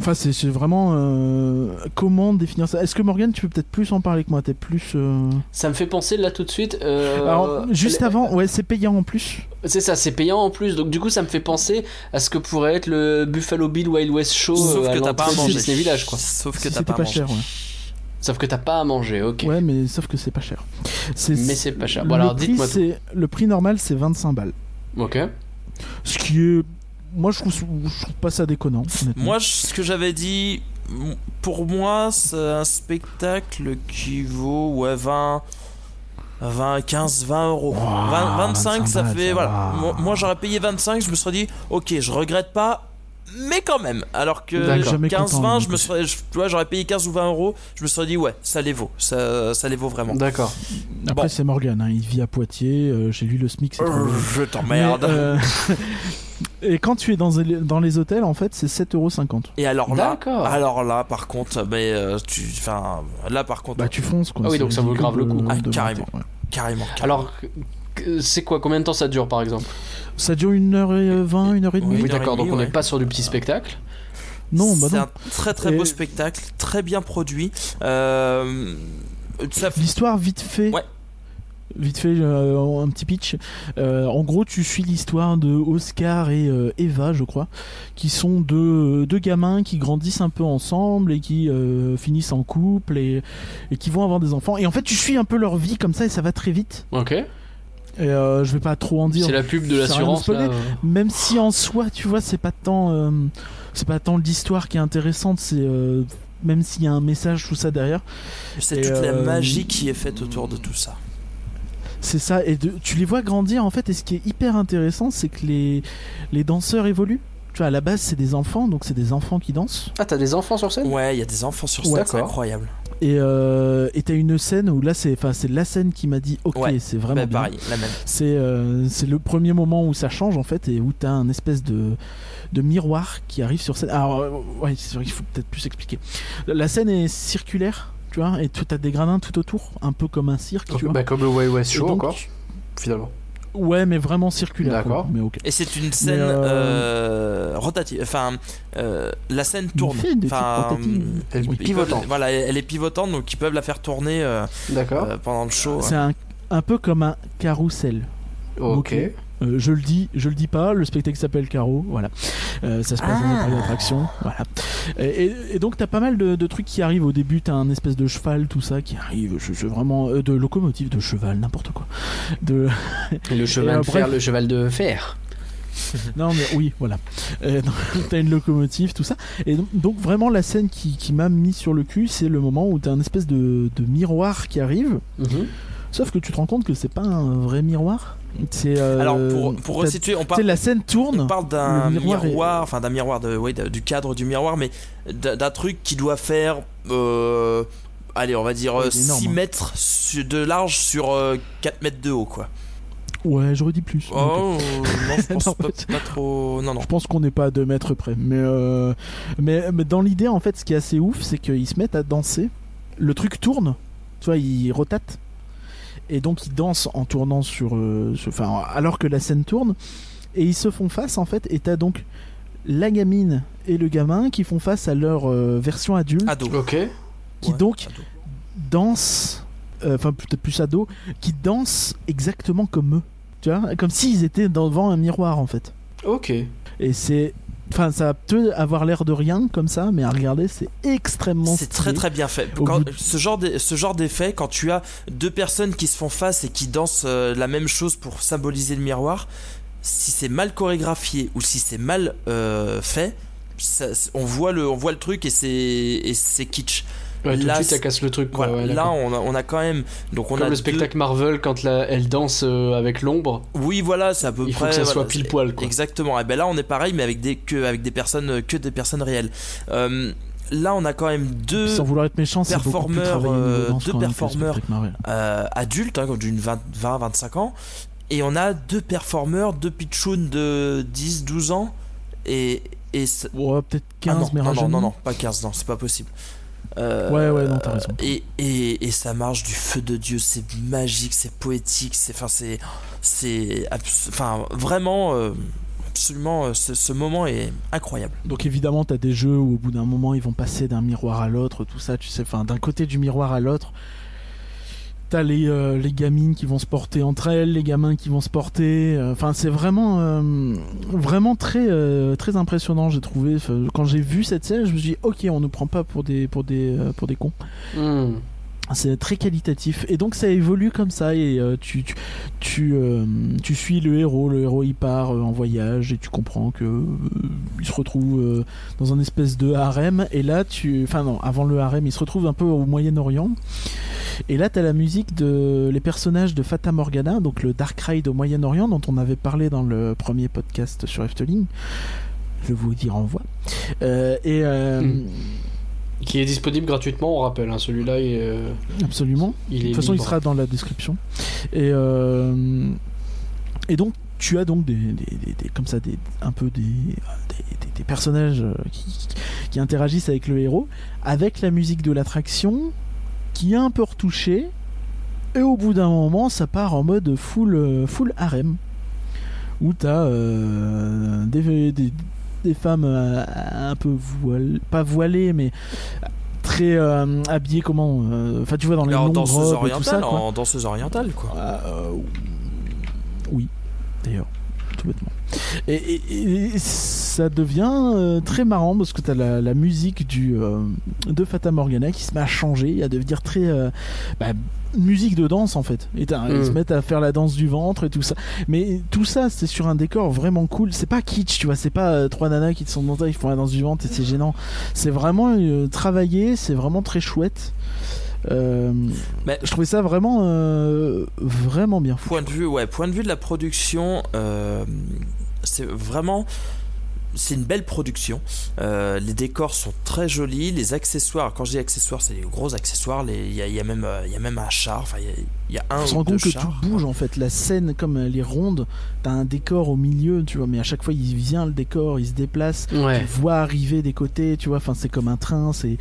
Enfin, c'est vraiment euh, comment définir ça? Est-ce que Morgan, tu peux peut-être plus en parler que moi? T'es plus. euh, Ça me fait penser là tout de suite. euh, Alors, juste elle- avant, ouais, c'est payant en plus. C'est ça, c'est payant en plus. Donc du coup, ça me fait penser à ce que pourrait être le Buffalo Bill Wild West Show Sauf que t'as pas à manger. Disney Village, quoi. Sauf que Si t'as pas à pas manger. cher, ouais. Sauf que t'as pas à manger, ok. Ouais, mais sauf que c'est pas cher. Mais c'est pas cher. le Bon alors, prix, dites-moi tout. c'est- Le prix normal, c'est 25 balles. Ok. Ce qui est. Moi, je trouve, je trouve pas ça déconnant. Moi, je- ce que j'avais dit pour moi, c'est un spectacle qui vaut ouais, 20, 20, 15, 20 euros. Ouah, 20, 25, 25 ça fait. voilà. Moi, moi, j'aurais payé 25, je me serais dit, ok, je regrette pas. Mais quand même, alors que D'accord. Jamais 15-20, content, je me serais, je- tu vois, j'aurais payé 15 ou 20 euros, je me serais dit ouais, ça les vaut, ça, ça les vaut vraiment. D'accord. Après, Bon. c'est Morgan, hein, il vit à Poitiers. euh, Chez lui, le SMIC, c'est Euh, je t'emmerde. Euh, Et quand tu es dans, les- dans les hôtels, en fait, c'est 7,50€. Et alors là, alors là, par contre, mais euh, tu, enfin, là par contre, Bah, tu fonces quoi. Ah oui, donc ça vaut grave le coup. Ah, carrément. ouais. carrément. carrément. Alors, c'est quoi Combien de temps ça dure par exemple? Ça dure 1h20, 1h30 Oui, Oui, une heure d'accord, donc on n'est ouais. pas sur du petit spectacle. Non, bah c'est un très très beau spectacle, très bien produit. Euh, ça L'histoire, vite fait. Ouais. Vite fait, euh, un petit pitch. Euh, en gros, tu suis l'histoire de Oscar et euh, Eva, je crois, qui sont deux, deux gamins qui grandissent un peu ensemble et qui euh, finissent en couple et, et qui vont avoir des enfants. Et en fait, tu suis un peu leur vie comme ça et ça va très vite. Ok. Et euh, je vais pas trop en dire. C'est la pub de l'assurance. Même si en soi, tu vois, c'est pas tant, euh, c'est pas tant l'histoire qui est intéressante, c'est euh, même s'il y a un message tout ça derrière. c'est toute la magie qui est faite autour de tout ça. C'est ça, et de- tu les vois grandir en fait, et ce qui est hyper intéressant, c'est que les, les danseurs évoluent. Tu vois, à la base, c'est des enfants, donc c'est des enfants qui dansent. Ah, t'as des enfants sur scène? Ouais, il y a des enfants sur Ouais, scène, c'est incroyable. Et euh, et t'as une scène où là, c'est enfin, c'est la scène qui m'a dit, ok, Ouais, c'est vraiment Bah, bien. pareil, la même. C'est euh, c'est le premier moment où ça change en fait, et où t'as un espèce de, de miroir qui arrive sur scène. Alors, euh, ouais, c'est vrai qu'il faut peut-être plus expliquer. La scène est circulaire, tu vois, et tu as des gradins tout autour, un peu comme un cirque, tu vois. Bah, comme le Way West Show donc, encore, finalement. Ouais, mais vraiment circulaire. D'accord. Mais ok. Et c'est une scène euh, euh, rotative. Enfin, euh, la scène tourne. Enfin. Elle est peuvent- pivotante. voilà, elle est pivotante, donc ils peuvent la faire tourner euh, D'accord. euh, pendant le show. C'est un, un peu comme un carrousel. ok. ok. Euh, je le dis, je le dis pas. Le spectacle s'appelle Caro. Voilà. Euh, ça se passe dans un Ah. parc d'attraction. Voilà. Et, et- et donc t'as pas mal de, de trucs qui arrivent au début. T'as un espèce de cheval, tout ça qui arrive. Je, je- vraiment euh, de locomotive, de cheval, n'importe quoi. De le cheval de fer, le cheval de fer. non mais oui, voilà. Euh, t'as une locomotive, tout ça. Et donc, donc, vraiment la scène qui, qui m'a mis sur le cul, c'est le moment où t'as un espèce de, de miroir qui arrive. Mhm. Sauf que tu te rends compte que c'est pas un vrai miroir. C'est euh, Alors, pour, pour resituer, on parle, la scène on tourne. parle d'un miroir miroir, est- enfin d'un miroir, de, ouais, du cadre du miroir, mais d'un truc qui doit faire. euh, allez, on va dire Ouais, euh, il est énorme, 6 hein. mètres de large sur euh, 4 mètres de haut, quoi. Ouais, j'aurais dit plus. Oh, non, je pense Non, pas, pas trop. Non, non. Je pense qu'on n'est pas à 2 mètres près. Mais, euh, mais, mais dans l'idée, en fait, ce qui est assez ouf, c'est qu'ils se mettent à danser. Le truc tourne. Tu vois, ils rotatent. Et donc, ils dansent en tournant sur. euh, sur- Enfin, alors que la scène tourne. Et ils se font face, en fait. Et t'as donc la gamine et le gamin qui font face à leur euh, version adulte. Ado. Ok. qui Ouais, donc ado. dansent. euh, Enfin, peut-être plus ado. Qui dansent exactement comme eux. Tu vois? Comme s'ils étaient devant un miroir, en fait. Ok. Et c'est. Enfin, ça peut avoir l'air de rien comme ça, mais à regarder, c'est extrêmement C'est très très bien fait. Quand- de- ce genre de- ce genre d'effet, quand tu as deux personnes qui se font face et qui dansent euh, la même chose pour symboliser le miroir, si c'est mal chorégraphié ou si c'est mal euh, fait, ça- on voit le on voit le truc et c'est et c'est kitsch. Ouais, tout Là, de suite, ça casse le truc. quoi, Voilà. ouais, Là, on a, on a quand même donc on Comme a le deux- spectacle Marvel quand la- elle danse euh, avec l'ombre, Oui, voilà, c'est à peu il près. faut que ça voilà, soit pile poil. Quoi. Exactement. Et ben là, on est pareil, mais avec des que avec des personnes que des personnes réelles. Euh, là, on a quand même deux. Sans vouloir être méchant, performeurs, euh, deux performeurs. euh, adultes, hein, d'une 20-25 ans, et on a deux performeurs, deux pitchouns de 10-12 ans, et. et Ouais, peut-être ah 15, non, mais non, non, non, non, pas 15, non, c'est pas possible. Euh, Ouais, ouais, non, t'as raison. Et, et, et ça marche du feu de Dieu, c'est magique, c'est poétique, c'est. Enfin, c'est. C'est. Enfin, vraiment. euh, absolument, euh, ce, ce moment est incroyable. Donc évidemment, t'as des jeux où au bout d'un moment, ils vont passer d'un miroir à l'autre, tout ça, tu sais, enfin, d'un côté du miroir à l'autre. T'as les, euh, les gamines qui vont se porter entre elles, les gamins qui vont se porter. euh, Enfin, c'est vraiment, euh, très, impressionnant, j'ai trouvé. Quand j'ai vu cette scène, je me suis dit, ok, on ne prend pas pour des, pour des, pour des cons. Hmm. C'est très qualitatif et donc ça évolue comme ça et euh, tu tu tu, euh, tu suis le héros, le héros il part euh, en voyage et tu comprends que il se retrouve dans un espèce de harem et là tu enfin non avant le harem il se retrouve un peu au Moyen-Orient et là tu as la musique de les personnages de Fata Morgana donc le Dark Ride au Moyen-Orient dont on avait parlé dans le premier podcast sur Efteling. Je vous y renvoie. Et Hmm. Qui est disponible gratuitement, on rappelle. hein, Celui-là, il, euh, absolument. il est. De toute façon, il sera dans la description. Et, euh, et donc, tu as donc des, des- des- des- comme ça, des, un peu des, personnages euh, qui, qui interagissent avec le héros, avec la musique de l'attraction, qui est un peu retouchée. Et au bout d'un moment, ça part en mode full, euh, full harem. Où tu as des, des, des femmes euh, un peu voilées, pas voilées, mais très euh, habillées comment euh, Enfin, tu vois, dans les en longues danseuse robes et tout ça. orientale, quoi. en danseuse orientale, quoi. Ah, euh, oui, d'ailleurs, tout bêtement. Et, et- et ça devient très marrant parce que tu as la, la musique du, de Fata Morgana qui se met à changer, à devenir très. bah, musique de danse en fait. Et ils Mm. se mettent à faire la danse du ventre et tout ça. Mais tout ça, c'est sur un décor vraiment cool. C'est pas kitsch, tu vois. C'est pas euh, trois nanas qui sont dans ta, ils font la danse du ventre et c'est gênant. C'est vraiment euh, travaillé, c'est vraiment très chouette. Euh, Mais- je trouvais ça vraiment, vraiment bien. Point de vue, ouais, point de vue de la production, c'est vraiment. C'est une belle production. Euh, les décors sont très jolis. Les accessoires, quand je dis accessoires, c'est les gros accessoires. les- Il y, a- il y a même, euh, il y a même un char. Enfin, il y a- il y, a un On se rend compte que chars. tout bouge en fait. La scène, comme elle est ronde, t'as un décor au milieu, tu vois. Mais à chaque fois, il vient le décor, il se déplace. Ouais. Tu vois arriver des côtés, tu vois. Enfin, c'est comme un train. C'est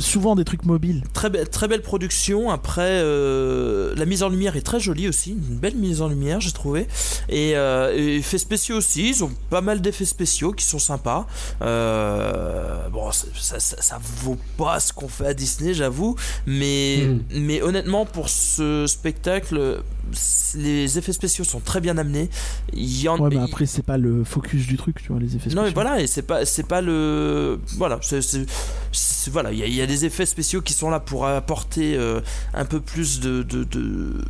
souvent des trucs mobiles. très, be- très belle production. Après, euh, la mise en lumière est très jolie aussi. Une belle mise en lumière, j'ai trouvé. Et, euh, et effets spéciaux aussi. Ils ont pas mal d'effets spéciaux qui sont sympas. Euh, bon, ça, ça, vaut pas ce qu'on fait à Disney, j'avoue. Mais, Mhm. mais honnêtement, pour ce spectacle, les effets spéciaux sont très bien amenés. Il y en Ouais, mais il- après, c'est pas le focus du truc, tu vois, les effets non mais spéciaux. voilà et c'est pas c'est pas le voilà c'est voilà il y, a- il y a des effets spéciaux qui sont là pour apporter euh, un peu plus de de, de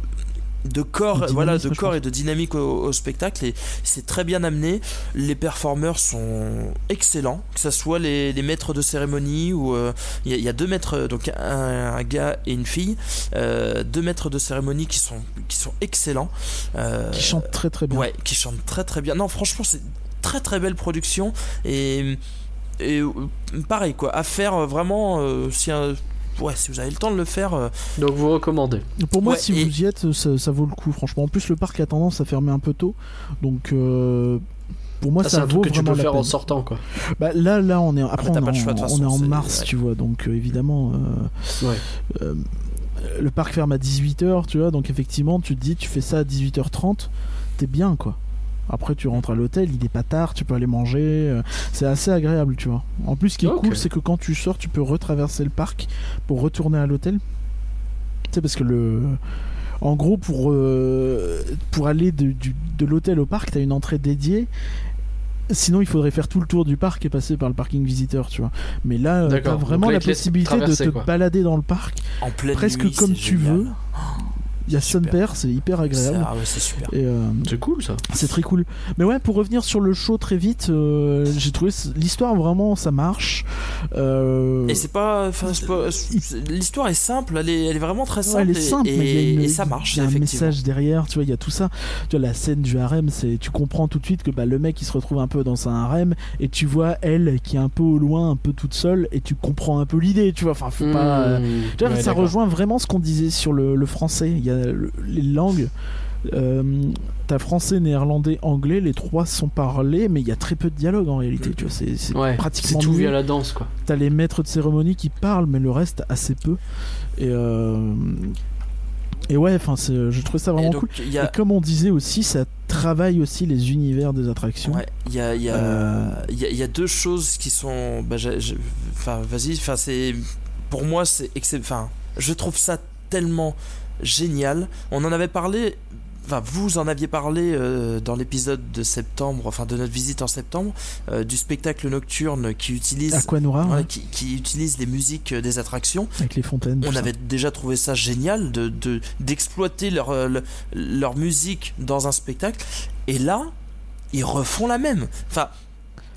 de corps, De voilà, de corps et de dynamique au, au spectacle et c'est très bien amené. Les performeurs sont excellents, que ce soit les, les maîtres de cérémonie ou euh, il y, a- il y a deux maîtres, donc un, un gars et une fille, euh, deux maîtres de cérémonie qui sont qui sont excellents. Euh, Qui chante très très bien. Ouais, qui chante très très bien. Non, franchement, c'est très très belle production et et pareil quoi, à faire vraiment euh, si un- ouais, si vous avez le temps de le faire euh, Donc vous recommandez. Pour moi, Ouais, si et- vous y êtes, ça, ça vaut le coup, franchement. En plus, le parc a tendance à fermer un peu tôt. Donc, euh, pour moi, Ah, c'est ça un vaut truc que tu vraiment peux faire peine. en sortant quoi. Bah, là, là, on est après t'as on, est choix, en- on est c'est- mars, ouais. tu vois. Donc euh, évidemment, euh, Ouais. euh, le parc ferme à 18h, tu vois. Donc effectivement, tu te dis, tu fais ça à 18h30, t'es bien, quoi. Après, tu rentres à l'hôtel, il est pas tard, tu peux aller manger. euh, c'est assez agréable, tu vois. En plus, ce qui est cool, c'est que quand tu sors, tu peux retraverser le parc pour retourner à l'hôtel. Tu sais, parce que le. En gros, pour, euh, pour aller de, du- de l'hôtel au parc, t'as une entrée dédiée. Sinon, il faudrait faire tout le tour du parc et passer par le parking visiteur, tu vois. Mais là, euh, t'as vraiment là, la possibilité de te quoi. balader dans le parc en pleine presque nuit, comme tu génial. veux. Il y a. Son Père, c'est hyper agréable. Ah ouais, c'est super. Euh, C'est cool ça. c'est très cool. Mais ouais, pour revenir sur le show très vite, euh, j'ai trouvé l'histoire vraiment ça marche. Euh, Et c'est pas, l'histoire est simple, elle est, elle est vraiment très ouais, simple, elle est et- simple, et, une- ça marche. Il y a un message derrière, tu vois, il y a tout ça. Tu vois, la scène du harem, c'est, tu comprends tout de suite que bah, le mec il se retrouve un peu dans un harem et tu vois elle qui est un peu au loin, un peu toute seule et tu comprends un peu l'idée, tu vois. Enfin, faut pas. euh, Mmh. Tu vois, Ouais, ça rejoint vraiment ce qu'on disait sur le, le français. Il y a le- les langues. Euh, T'as français, néerlandais, anglais, les trois sont parlés, mais il y a très peu de dialogue en réalité. Tu vois, c'est c'est Ouais, c'est pratiquement tout nul. via la danse quoi. T'as les maîtres de cérémonie qui parlent, mais le reste assez peu. Et euh, et ouais, enfin, je trouve ça vraiment donc, cool. Et comme on disait aussi, ça travaille aussi les univers des attractions. Ouais, il y a, y, a, Euh. y, a, deux choses qui sont. Bah, j'ai- j'ai- enfin, vas-y, enfin, c'est. Pour moi, c'est. Enfin, je trouve ça tellement génial. On en avait parlé enfin, vous en aviez parlé euh, dans l'épisode de septembre, enfin de notre visite en septembre, euh, du spectacle nocturne qui utilise, Aquanura, ouais, qui, qui utilise les musiques euh, des attractions. avec les fontaines. On ça. avait déjà trouvé ça génial de de- d'exploiter leur, le- leur musique dans un spectacle. Et là, ils refont la même. Enfin,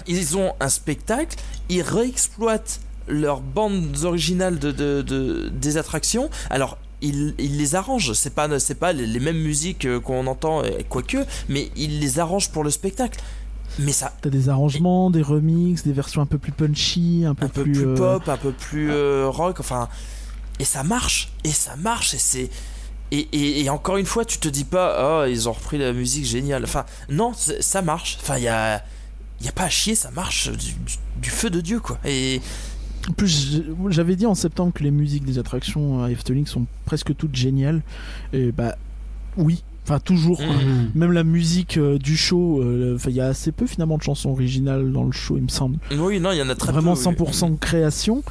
ils ont un spectacle, ils réexploitent leurs bandes originales de, de- de- des attractions. Alors, ils les arrangent. C'est pas, c'est pas les, les mêmes musiques euh, qu'on entend, euh, quoique, mais ils les arrangent pour le spectacle. Mais ça, T'as des arrangements, des remixes, des versions un peu plus punchy, un peu, un peu plus, euh, pop, un peu plus euh, rock, enfin, et ça marche, et ça marche, et c'est. Et, et, et encore une fois, tu te dis pas, oh, ils ont repris la musique géniale. Enfin, non, ça marche. Enfin, il y a, y a pas à chier, ça marche du, du- du feu de Dieu, quoi. Et plus, j'avais dit en septembre que les musiques des attractions à Efteling sont presque toutes géniales. Et bah, oui. Enfin, toujours. Mhm. Même la musique euh, du show, euh, il y a assez peu finalement de chansons originales dans le show, il me semble. oui, non, il y en a très Vraiment peu. oui. 100% de création,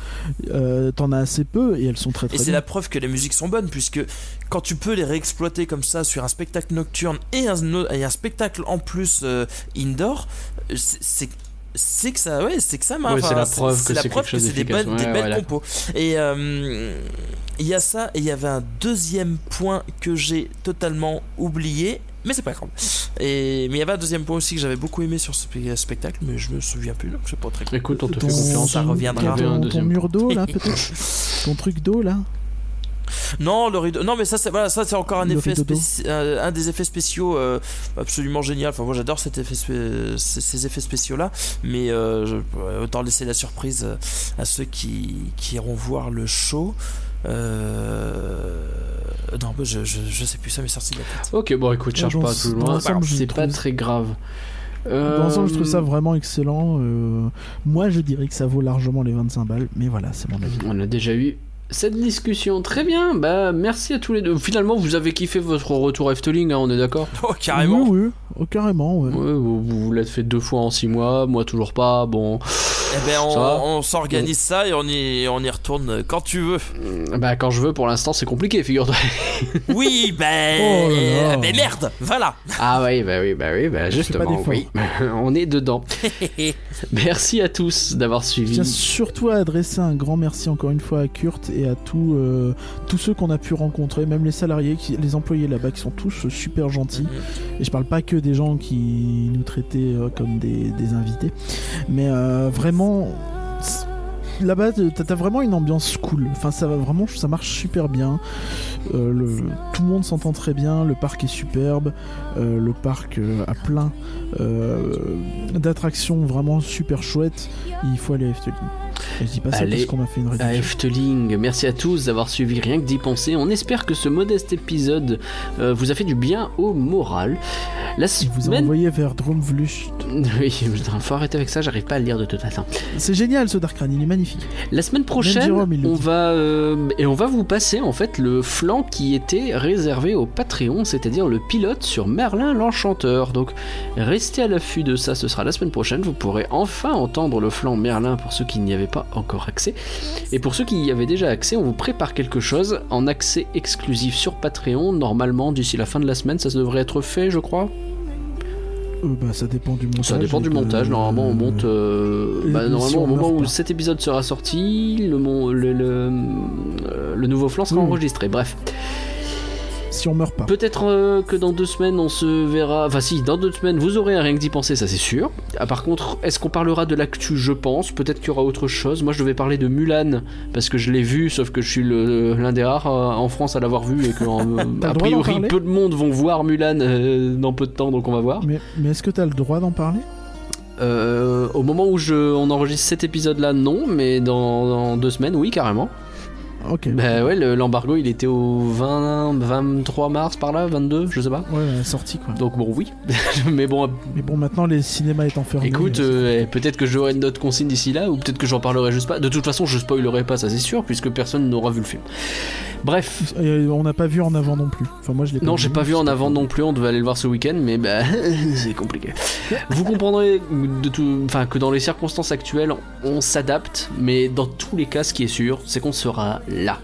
euh, t'en as assez peu et elles sont très très Et c'est la preuve que les musiques sont bonnes, puisque quand tu peux les réexploiter comme ça sur un spectacle nocturne et un, no- et un spectacle en plus euh, indoor, euh, c'est- c'est c'est que ça ouais c'est que ça marche Ouais, c'est la preuve que c'est quelque chose que c'est des, bonnes- des Ouais, belles voilà. compos et euh, il y a ça et il y avait un deuxième point que j'ai totalement oublié mais c'est pas grave et mais il y avait un deuxième point aussi que j'avais beaucoup aimé sur ce spe- spectacle mais je me souviens plus donc je sais pas très Écoute, on te Ton- fait confiance. ça reviendra. Ton, ton mur d'eau là, peut-être? Ton truc d'eau là? Non, le rideau. Non, mais ça, c'est voilà, ça, c'est encore un Le effet spéci- un, des effets spéciaux euh, absolument génial. Enfin, moi, j'adore cet effet, spé- ces, ces effets spéciaux là, mais euh, je, autant laisser la surprise euh, à ceux qui, qui iront voir le show. Euh... Non, bah, je, je, je sais plus, ça m'est sorti de la tête. Ok, bon, écoute, cherche pas plus dans loin. C'est pas trouve- très grave. Dans l'ensemble, je trouve ça Euh, vraiment excellent. euh, moi, je dirais que ça vaut largement les 25 balles, mais voilà, c'est mon avis. On a déjà eu cette discussion. Très bien, bah merci à tous les deux. Finalement, vous avez kiffé votre retour à Efteling, hein, on est d'accord Oh, carrément. Oui, oui, oh, carrément, ouais. Ouais, vous, vous l'avez fait deux fois en six mois, moi toujours pas. Bon, Eh ben, on, on s'organise ça et on y, on y retourne quand tu veux. bah quand je veux, pour l'instant, c'est compliqué, figure-toi. Oui, ben, Oh là là. ben merde, voilà. Ah oui, bah oui, bah oui, bah pas justement, oui. on est dedans. Merci à tous d'avoir Je suivi. tiens surtout à adresser un grand merci encore une fois à Kurt et à tous, euh, tous ceux qu'on a pu rencontrer, même les salariés, qui, les employés là-bas qui sont tous super gentils. Et je parle pas que des gens qui nous traitaient euh, comme des, des invités, mais euh, vraiment. Là-bas, t'as vraiment une ambiance cool. Enfin, ça va vraiment, ça marche super bien. Euh, le, tout le monde s'entend très bien. Le parc est superbe. Euh, le parc euh, a plein d'attractions vraiment super chouettes. Il faut aller à Efteling. Je dis pas ça Allez parce qu'on a fait une à. Efteling. Merci à tous d'avoir suivi rien que d'y penser. On espère que ce modeste épisode euh, vous a fait du bien au moral. La Il vous a semaine. envoyé vers Drumvlucht. Oui, putain, faut arrêter avec ça, j'arrive pas à le lire de toute façon. C'est génial ce Dark Run, il est magnifique. La semaine prochaine, Jérôme, il on va euh, et on va vous passer en fait le flanc qui était réservé au Patreon, c'est-à-dire le pilote sur Merlin l'Enchanteur. Donc restez à l'affût de ça, ce sera la semaine prochaine. Vous pourrez enfin entendre le flanc Merlin pour ceux qui n'y avaient pas encore accès. Et pour ceux qui y avaient déjà accès, on vous prépare quelque chose en accès exclusif sur Patreon. Normalement, d'ici la fin de la semaine, ça devrait être fait, je crois. Euh, bah, ça dépend du montage. Ça dépend du montage. Normalement, on monte. euh, bah, normalement, au moment où pas. cet épisode sera sorti, le, mon- le, le, euh, le nouveau flanc sera Oui. enregistré. Bref. Si on meurt pas. Peut-être euh, que dans deux semaines, on se verra. Enfin, si, dans deux semaines, vous aurez un rien que d'y penser, ça c'est sûr. Ah, par contre, est-ce qu'on parlera de l'actu? Je pense. Peut-être qu'il y aura autre chose. Moi, je devais parler de Mulan parce que je l'ai vu, sauf que je suis l'un des rares euh, en France à l'avoir vu et que, euh, a priori, peu de monde vont voir Mulan dans peu de temps, donc on va voir. Mais, mais est-ce que t'as le droit d'en parler? Au moment où je, on enregistre cet épisode-là, non, mais dans, dans deux semaines, oui, carrément. Ok. Bah ouais, le- l'embargo, il était au 20, 23 mars par là, 22, je sais pas. Ouais, sortie quoi. Donc bon, oui. mais bon, Mais bon, maintenant les cinémas étant fermés. écoute, euh, euh, peut-être que j'aurai une autre consigne d'ici là, ou peut-être que j'en parlerai juste pas. De toute façon, je spoilerai pas, ça c'est sûr, puisque personne n'aura vu le film. Bref. euh, on n'a pas vu en avant non plus. Enfin, moi je l'ai Non, j'ai pas vu en avant non plus, on devait aller le voir ce week-end, mais bah, c'est compliqué. Vous comprendrez de tout, enfin, que dans les circonstances actuelles, on s'adapte, mais dans tous les cas, ce qui est sûr, c'est qu'on sera là.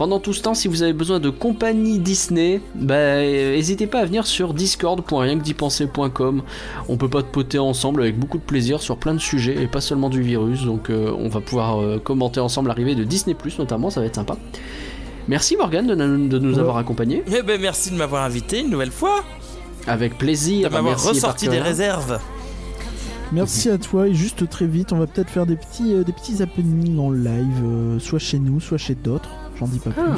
Pendant tout ce temps, si vous avez besoin de compagnie Disney, bah, n'hésitez pas à venir sur discord.rienquedipenser.com. On peut pas te poter ensemble avec beaucoup de plaisir sur plein de sujets et pas seulement du virus. Donc euh, on va pouvoir euh, commenter ensemble l'arrivée de Disney Plus notamment, ça va être sympa. Merci Morgane de, nous- de nous Ouais. avoir accompagnés. Eh ben, merci de m'avoir invité une nouvelle fois, Avec plaisir. de m'avoir Merci, ressorti des réserves. Merci à toi et juste très vite, on va peut-être faire des petits, euh, des petits happenings en live, euh, soit chez nous, soit chez d'autres. J'en dis pas plus. Ah.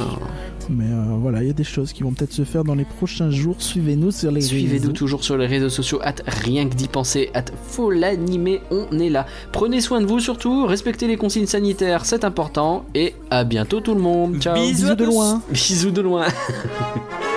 Mais euh, voilà, il y a des choses qui vont peut-être se faire dans les prochains jours. Suivez-nous sur les Suivez-nous réseaux. toujours sur les réseaux sociaux, at rien que d'y penser, at faut l'animer, on est là. Prenez soin de vous surtout, respectez les consignes sanitaires, c'est important, et à bientôt tout le monde. Ciao Bisous de loin. Bisous de loin